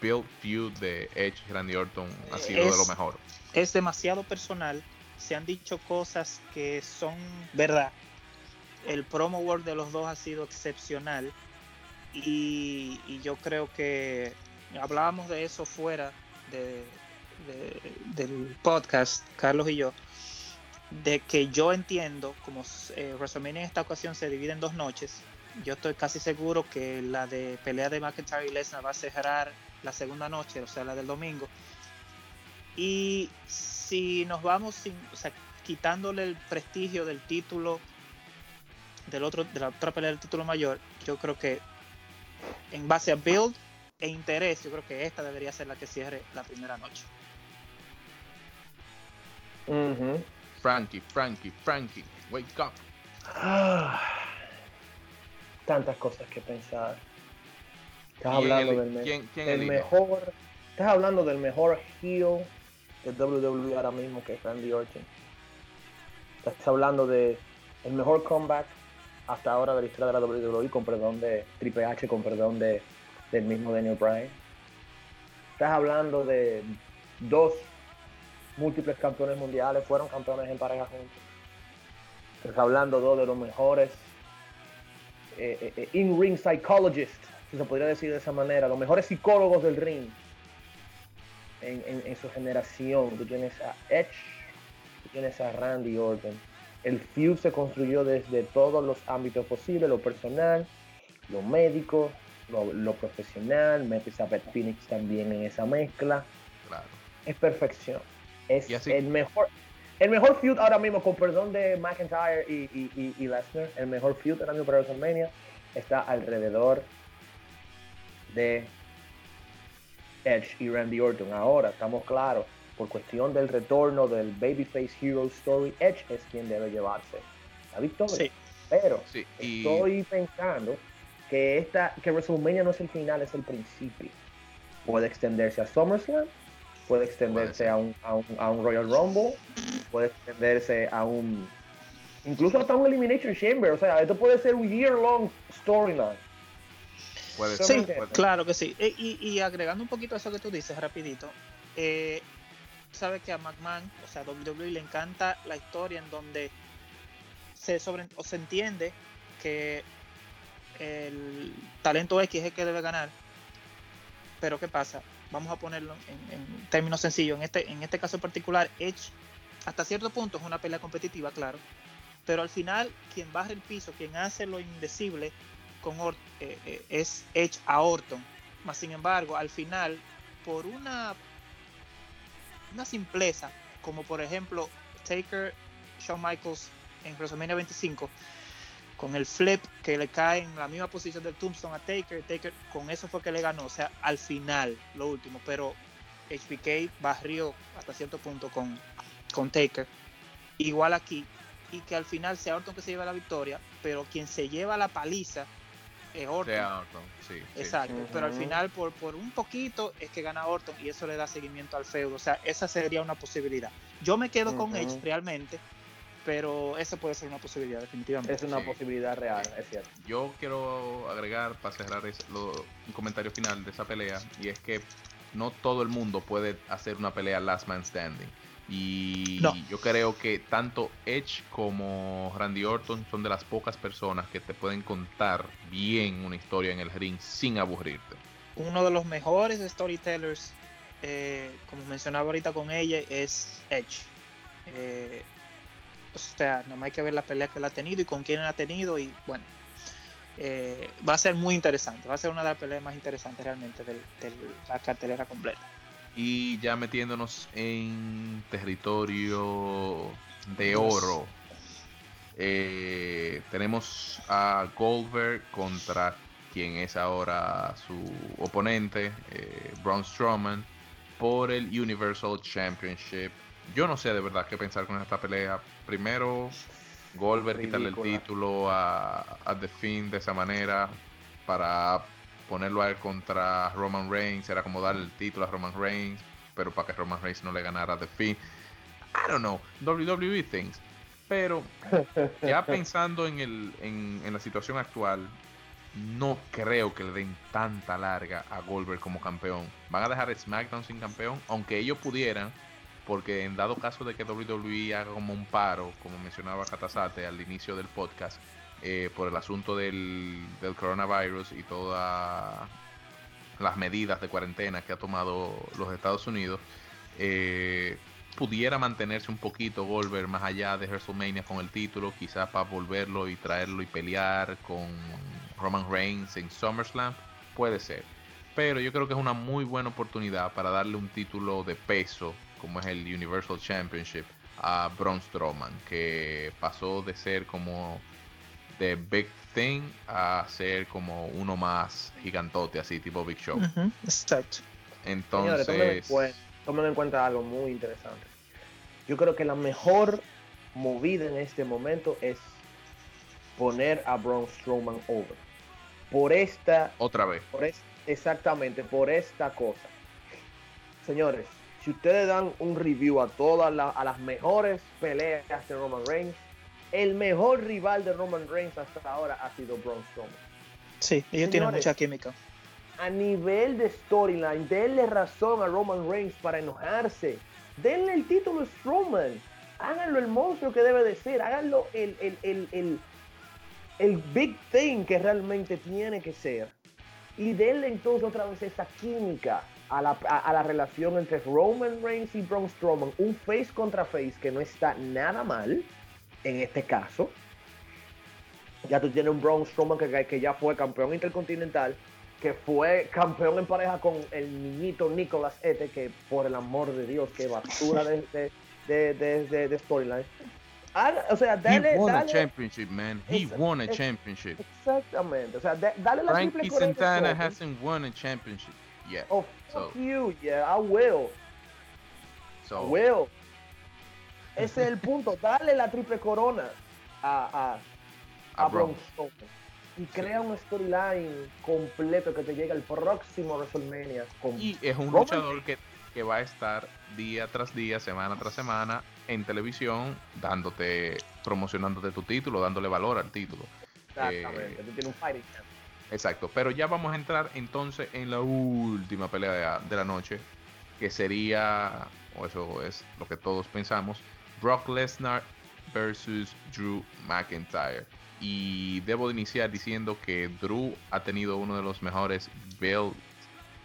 build feud de Edge y Randy Orton ha sido de lo mejor. Es demasiado personal. Se han dicho cosas que son verdad. El promo work de los dos ha sido excepcional. Y, yo creo que hablábamos de eso fuera del podcast, Carlos y yo, de que yo entiendo, como eh, en esta ocasión se divide en dos noches, yo estoy casi seguro que la de pelea de McIntyre y Lesnar va a cerrar la segunda noche, o sea, la del domingo. Y si nos vamos sin, quitándole el prestigio del título del otro, de la otra pelea del título mayor, yo creo que en base a build e interés, yo creo que esta debería ser la que cierre la primera noche. Frankie, Frankie, Frankie, wake up. Ah tantas cosas que pensar. Estás hablando del, mejor. Estás hablando del mejor heel de WWE ahora mismo que es Randy Orton. Estás hablando de el mejor comeback hasta ahora de la historia de la WWE con perdón de Triple H, con perdón de, del mismo Daniel Bryan. Estás hablando de dos múltiples campeones mundiales, fueron campeones en pareja juntos. Estás hablando dos de los mejores eh, eh, eh, in-ring psychologist, si se podría decir de esa manera, los mejores psicólogos del ring en, su generación. Tú tienes a Edge, tú tienes a Randy Orton. El feud se construyó desde todos los ámbitos posibles, lo personal, lo médico, lo, profesional, metes a Phoenix también en esa mezcla. es perfección. Es el mejor, el mejor feud ahora mismo, con perdón de McIntyre y, y, y, Lesnar, el mejor feud ahora mismo para WrestleMania está alrededor de Edge y Randy Orton. Ahora estamos claros, por cuestión del retorno del Babyface Hero Story, Edge es quien debe llevarse la victoria. Pero estoy pensando que esta que WrestleMania no es el final, es el principio. Puede extenderse a SummerSlam, puede extenderse a un, a, un, a un, Royal Rumble, puede extenderse a un incluso hasta un Elimination Chamber. O sea, esto puede ser un year long storyline. Puede ser. Sí, claro que sí. E, y, y, agregando un poquito a eso que tú dices, rapidito. Eh, Sabes que a McMahon, o sea, a WWE le encanta la historia en donde se sobre o se entiende que el talento X es el que debe ganar. Pero ¿qué pasa? Vamos a ponerlo en, términos sencillos. En este, en este caso en particular, Edge, hasta cierto punto es una pelea competitiva, claro. Pero al final, quien baja el piso, quien hace lo indecible con eh, eh, es Edge a Orton. Más sin embargo, al final, por una, una simpleza, como por ejemplo Taker, Shawn Michaels en WrestleMania 25, con el flip que le cae en la misma posición del Tombstone a Taker, Taker con eso fue que le ganó, o sea, al final, lo último, pero HBK barrió hasta cierto punto con, con Taker. Igual aquí, y que al final sea Orton que se lleva la victoria, pero quien se lleva la paliza es Orton. Sí, Exacto, pero al final por, por un poquito es que gana Orton y eso le da seguimiento al feudo, o sea, esa sería una posibilidad. Yo me quedo con Edge realmente, pero esa puede ser una posibilidad, definitivamente. Es una posibilidad real, es cierto. Yo quiero agregar, para cerrar un comentario final de esa pelea, y es que no todo el mundo puede hacer una pelea last man standing. Y yo creo que tanto Edge como Randy Orton son de las pocas personas que te pueden contar bien una historia en el ring sin aburrirte. Uno de los mejores storytellers, eh, como mencionaba ahorita con ella, es Edge. Eh, o sea, no hay que ver la pelea que él ha tenido y con quién ha tenido y bueno, eh, va a ser muy interesante, va a ser una de las peleas más interesantes realmente de, la cartelera completa. Y ya metiéndonos en territorio de oro, eh, tenemos a Goldberg contra quien es ahora su oponente, eh, Braun Strowman, por el Universal Championship. Yo no sé de verdad qué pensar con esta pelea. Primero, Goldberg quitarle el título a, a The Finn de esa manera para ponerlo a él contra Roman Reigns. Era como darle el título a Roman Reigns, pero para que Roman Reigns no le ganara a The Finn. I don't know, WWE things. Pero ya (laughs) pensando en, el, en, en la situación actual, no creo que le den tanta larga a Goldberg como campeón. Van a dejar SmackDown sin campeón, aunque ellos pudieran porque en dado caso de que WWE haga como un paro, como mencionaba Katasate al inicio del podcast, eh, por el asunto del, coronavirus y todas las medidas de cuarentena que ha tomado los Estados Unidos, eh, pudiera mantenerse un poquito Goldberg más allá de WrestleMania con el título, quizás para volverlo y traerlo y pelear con Roman Reigns en SummerSlam, puede ser. Pero yo creo que es una muy buena oportunidad para darle un título de peso como es el Universal Championship, a Braun Strowman, que pasó de ser como de Big Thing a ser como uno más gigantote, así tipo Big Show. exacto. Entonces, tomen en, cuenta, algo muy interesante. Yo creo que la mejor movida en este momento es poner a Braun Strowman over. Por esta. Otra vez. Por exactamente, por esta cosa. Señores, si ustedes dan un review a todas a las mejores peleas de Roman Reigns, el mejor rival de Roman Reigns hasta ahora ha sido Braun Strowman. Sí, ellos tienen mucha química. A nivel de storyline, denle razón a Roman Reigns para enojarse. Denle el título a Strowman. Háganlo el monstruo que debe de ser. Háganlo el, el, el, el, el big thing que realmente tiene que ser. Y denle entonces otra vez esa química a la, relación entre Roman Reigns y Braun Strowman, un face contra face que no está nada mal en este caso. Ya tú tienes un Braun Strowman que, que ya fue campeón intercontinental que fue campeón en pareja con el niñito Nicolas Ete, que por el amor de Dios, qué basura de, de, de, de, de storyline. O sea, dale, He won dale, a championship, man. He won a championship. Exactamente. O sea, dale la Frankie Santana hasn't won a championship yet. Oh, fuck So- you, yeah, I will. I So, will. Ese es el punto. Dale la triple corona a, a, a a Braun Braun. Strowman. Y crea un storyline completo que te llegue al próximo WrestleMania. Con Y es un Roman luchador que, que va a estar día tras día, semana tras semana en televisión, dándote, promocionándote tu título, dándole valor al título. Exactamente. eh, Tú tienes un fighting chance. Exacto, pero ya vamos a entrar entonces en la última pelea de la, de la noche, que sería, o eso es lo que todos pensamos, Brock Lesnar versus Drew McIntyre. Y debo de iniciar diciendo que Drew ha tenido uno de los mejores builds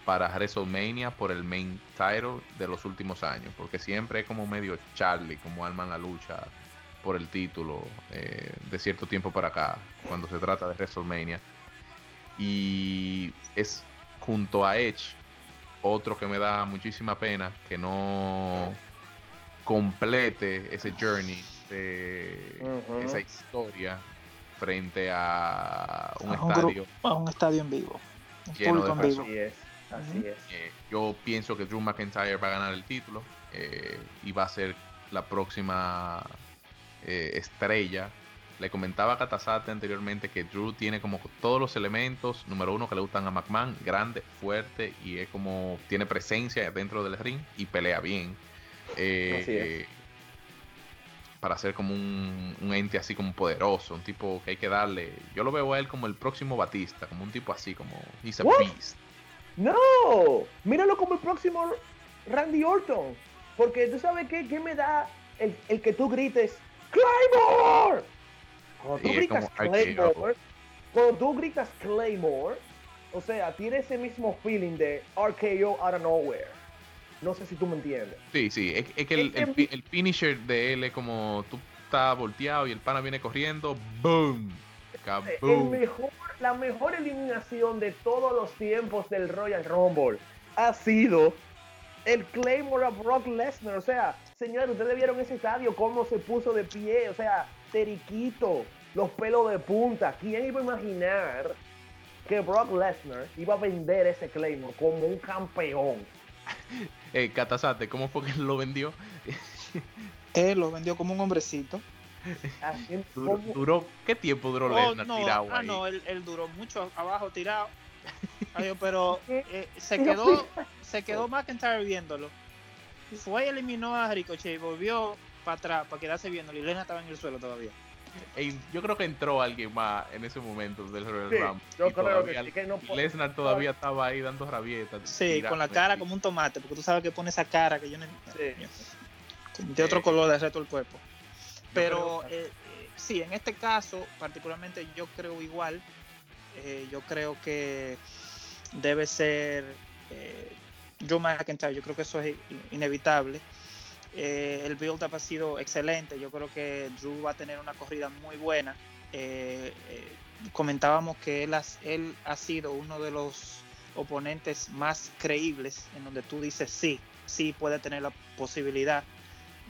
para WrestleMania por el main title de los últimos años, porque siempre es como medio Charlie, como arman la lucha por el título eh, de cierto tiempo para acá, cuando se trata de WrestleMania y es junto a Edge otro que me da muchísima pena que no complete ese journey de esa historia frente a un A un estadio A un estadio en vivo. Lleno de vivo. Así es. Así Ujú. es. Eh, yo pienso que Drew McIntyre va a ganar el título eh, y va a ser la próxima eh, estrella. Le comentaba a Katasate anteriormente que Drew tiene como todos los elementos, número uno, que le gustan a McMahon, grande, fuerte y es como tiene presencia dentro del ring y pelea bien. Eh, para ser como un, un ente así como poderoso, un tipo que hay que darle. Yo lo veo a él como el próximo Batista, como un tipo así, como he's a What? beast. No, míralo como el próximo Randy Orton. Porque tú sabes qué, qué me da el, el que tú grites Claymore. Cuando tú Sí, gritas como. Claymore, cuando tú gritas Claymore, o sea, tiene ese mismo feeling de RKO out of nowhere. No sé si tú me entiendes. Sí, sí, es, es que el, Es que el pi- el finisher de él es como tú estás volteado y el pana viene corriendo, ¡boom! El mejor, la mejor eliminación de todos los tiempos del Royal Rumble ha sido el Claymore a Brock Lesnar. O sea, señores, ustedes vieron ese estadio, cómo se puso de pie. O sea, teriquito, los pelos de punta. ¿Quién iba a imaginar que Brock Lesnar iba a vender ese Claymore como un campeón? (laughs) Eh, Katasate, ¿cómo fue que (laughs) lo vendió? Él lo vendió como un hombrecito. Haciendo Duró, duró- ¿Qué tiempo duró Oh, Lesnar no, tirado ah, ahí? no, él, él duró mucho abajo tirado. (laughs) Ay, pero ¿Qué? eh, se quedó se quedó McIntyre viéndolo. Fue y eliminó a Ricochet y volvió para atrás para quedarse viéndolo. Y Lena estaba en el suelo todavía. Yo creo que entró alguien más en ese momento del Royal Sí, Rumble. yo creo todavía que sí, que no Lesnar todavía estaba ahí dando rabietas. Sí, con la cara como un tomate, porque tú sabes que pone esa cara que yo no Sí. de otro Eh, color del resto del cuerpo. Pero creo- eh, eh, sí, en este caso, particularmente yo creo igual. Eh, yo creo que debe ser eh, Drew McIntyre. Yo creo que eso es inevitable. Eh, el build-up ha sido excelente. Yo creo que Drew va a tener una corrida muy buena. Eh, eh, comentábamos que él, has- él ha sido uno de los oponentes más creíbles en donde tú dices sí, sí puede tener la posibilidad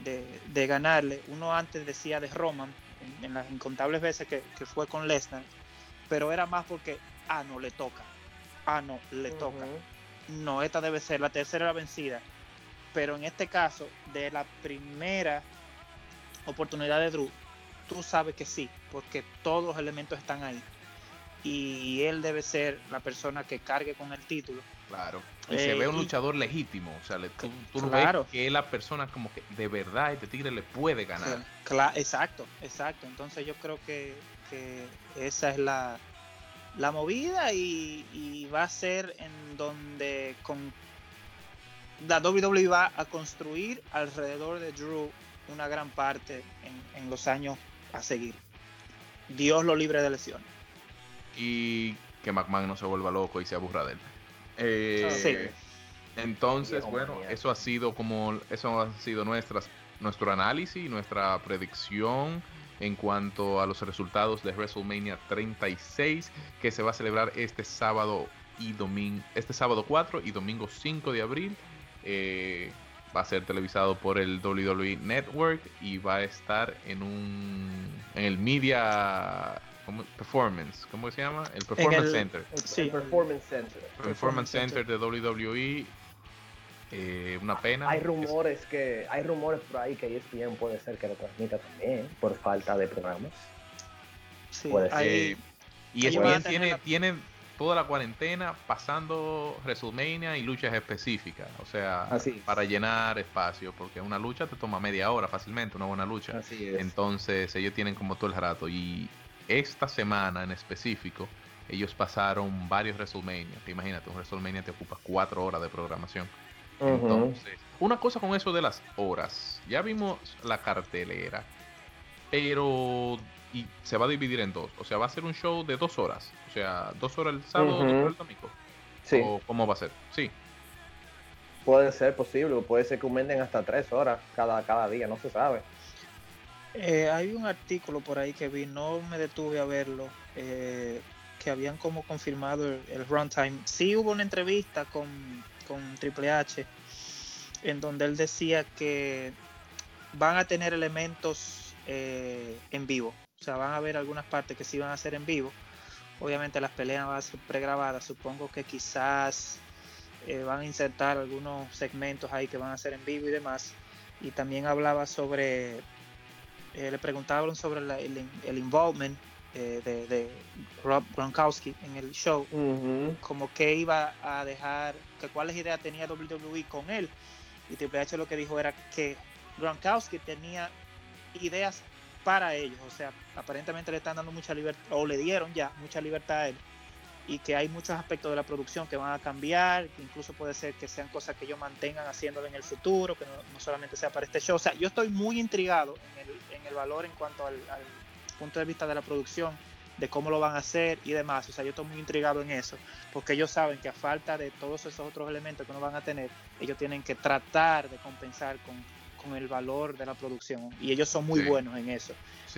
de, de ganarle. Uno antes decía de Roman en, en las incontables veces que, que fue con Lesnar, pero era más porque, ah, no, le toca. Ah, no, le toca. No, esta debe ser la tercera vencida. Pero en este caso, de la primera oportunidad de Drew, tú sabes que sí, porque todos los elementos están ahí. Y él debe ser la persona que cargue con el título. Claro. Y se Eh, ve un y- luchador legítimo. O sea, le- tú, tú Claro. ves que es la persona como que de verdad este tigre le puede ganar. Cla- exacto, exacto. Entonces yo creo que, que esa es la, la movida y, y va a ser en donde con la WWE va a construir alrededor de Drew una gran parte en, en los años a seguir. Dios lo libre de lesiones. y que McMahon no se vuelva loco y se aburra de él. Eh, Sí. Entonces, bueno, eso ha sido como eso ha sido nuestras nuestro análisis, nuestra predicción en cuanto a los resultados de WrestleMania 36 que se va a celebrar este sábado y domingo, este sábado 4 y domingo 5 de abril. Eh, va a ser televisado por el WWE Network y va a estar en un en el Media Performance, ¿cómo se llama? El Performance Center. sí. Performance Center. Performance Center de WWE. Eh, una pena. Hay rumores que hay rumores por ahí que ESPN puede ser que lo transmita también por falta de programas. Sí, puede ser. y ESPN tiene, tiene toda la cuarentena pasando WrestleMania y luchas específicas, o sea, para llenar espacio, porque una lucha te toma media hora fácilmente, una buena lucha. Entonces ellos tienen como todo el rato y esta semana en específico ellos pasaron varios WrestleMania. Te imagínate, un WrestleMania te ocupa cuatro horas de programación. Entonces, una cosa con eso de las horas, ya vimos la cartelera, pero y se va a dividir en dos. O sea, va a ser un show de dos horas. O sea, dos horas el sábado, dos horas el domingo. Sí. ¿O cómo va a ser? Sí. Puede ser posible, puede ser que aumenten hasta tres horas cada, cada día, no se sabe. Eh, hay un artículo por ahí que vi, no me detuve a verlo, eh, que habían como confirmado el, runtime. Sí hubo una entrevista con, con Triple H en donde él decía que van a tener elementos eh, en vivo. O sea, van a haber algunas partes que sí van a ser en vivo. Obviamente las peleas van a ser pregrabadas. Supongo que quizás eh, van a insertar algunos segmentos ahí que van a ser en vivo y demás. Y también hablaba sobre, eh, le preguntaban sobre el, involvement eh, de, Rob Gronkowski en el show, como que iba a dejar, que cuáles ideas tenía WWE con él. Y Triple H lo que dijo era que Gronkowski tenía ideas para ellos. O sea, aparentemente le están dando mucha libertad, o le dieron ya mucha libertad a él. Y que hay muchos aspectos de la producción que van a cambiar, que incluso puede ser que sean cosas que ellos mantengan haciéndolo en el futuro, que no, solamente sea para este show. O sea, yo estoy muy intrigado en el, valor en cuanto al, punto de vista de la producción, de cómo lo van a hacer y demás. O sea, yo estoy muy intrigado en eso, porque ellos saben que a falta de todos esos otros elementos que no van a tener, ellos tienen que tratar de compensar con con el valor de la producción. Y ellos son muy buenos en eso.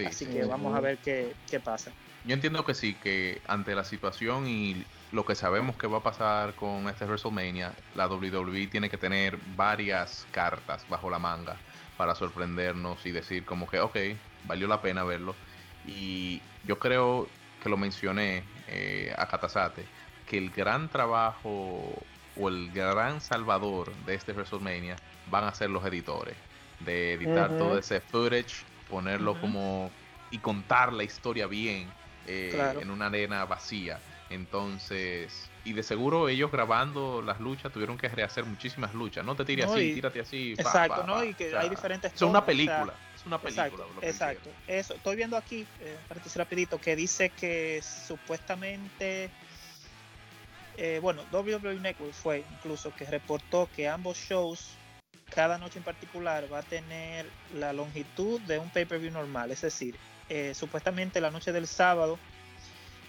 Así que vamos a ver qué, qué pasa. Yo entiendo que sí, que ante la situación y lo que sabemos que va a pasar con este WrestleMania, la WWE tiene que tener varias cartas bajo la manga para sorprendernos y decir como que, ok, valió la pena verlo. Y yo creo que lo mencioné eh, a Katasate, que el gran trabajo o el gran salvador de este WrestleMania van a ser los editores de editar todo ese footage, ponerlo como y contar la historia bien eh, en una arena vacía. Entonces, y de seguro ellos grabando las luchas tuvieron que rehacer muchísimas luchas. No te tires así, tírate así. exacto, ¿no? Y que hay diferentes. Es una película. es una película. Exacto. Eso. Estoy viendo aquí, eh, rapidito, que dice que supuestamente. Eh, bueno, WWE Network fue incluso que reportó que ambos shows cada noche en particular va a tener la longitud de un pay-per-view normal. Es decir, eh, supuestamente la noche del sábado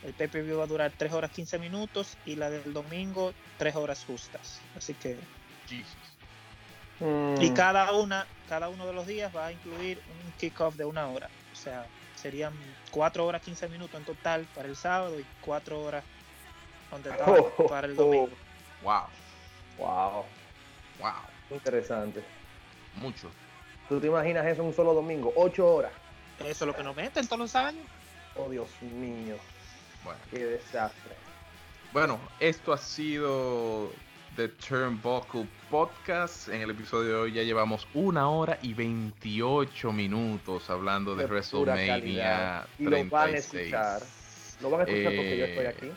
el pay-per-view va a durar 3 horas 15 minutos y la del domingo 3 horas justas. Así que... Mm. Y cada una, cada uno de los días va a incluir un kickoff de una hora. O sea, serían 4 horas 15 minutos en total para el sábado y 4 horas (laughs) para el domingo. Wow. Wow. Wow. Interesante. Mucho. ¿Tú te imaginas eso en un solo domingo? Ocho horas. Eso es lo que nos meten todos los años. Oh, Dios mío. Bueno. Qué desastre. Bueno, esto ha sido The Turnbuckle Podcast. En el episodio de hoy ya llevamos una hora y 28 minutos hablando de, WrestleMania y Lo van a escuchar. Lo van a escuchar porque yo estoy eh, aquí.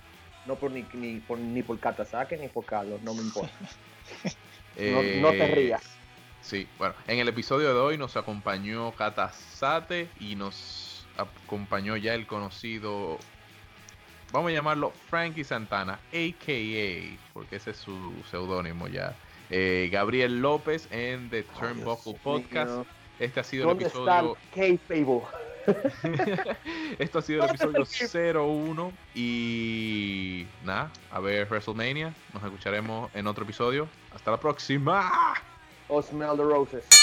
No por ni, ni por ni por Katasake ni por Carlos, no me importa. (laughs) no, te eh, rías. Sí, bueno, en el episodio de hoy nos acompañó Kata Sate y nos acompañó ya el conocido, vamos a llamarlo Frankie Santana, a.k.a., porque ese es su seudónimo ya, eh, Gabriel López en The Turnbuckle Podcast. Este ha sido el episodio... (laughs) Esto ha sido el episodio 01 y nada, a ver WrestleMania. Nos escucharemos en otro episodio. Hasta la próxima. Oh, smell the roses.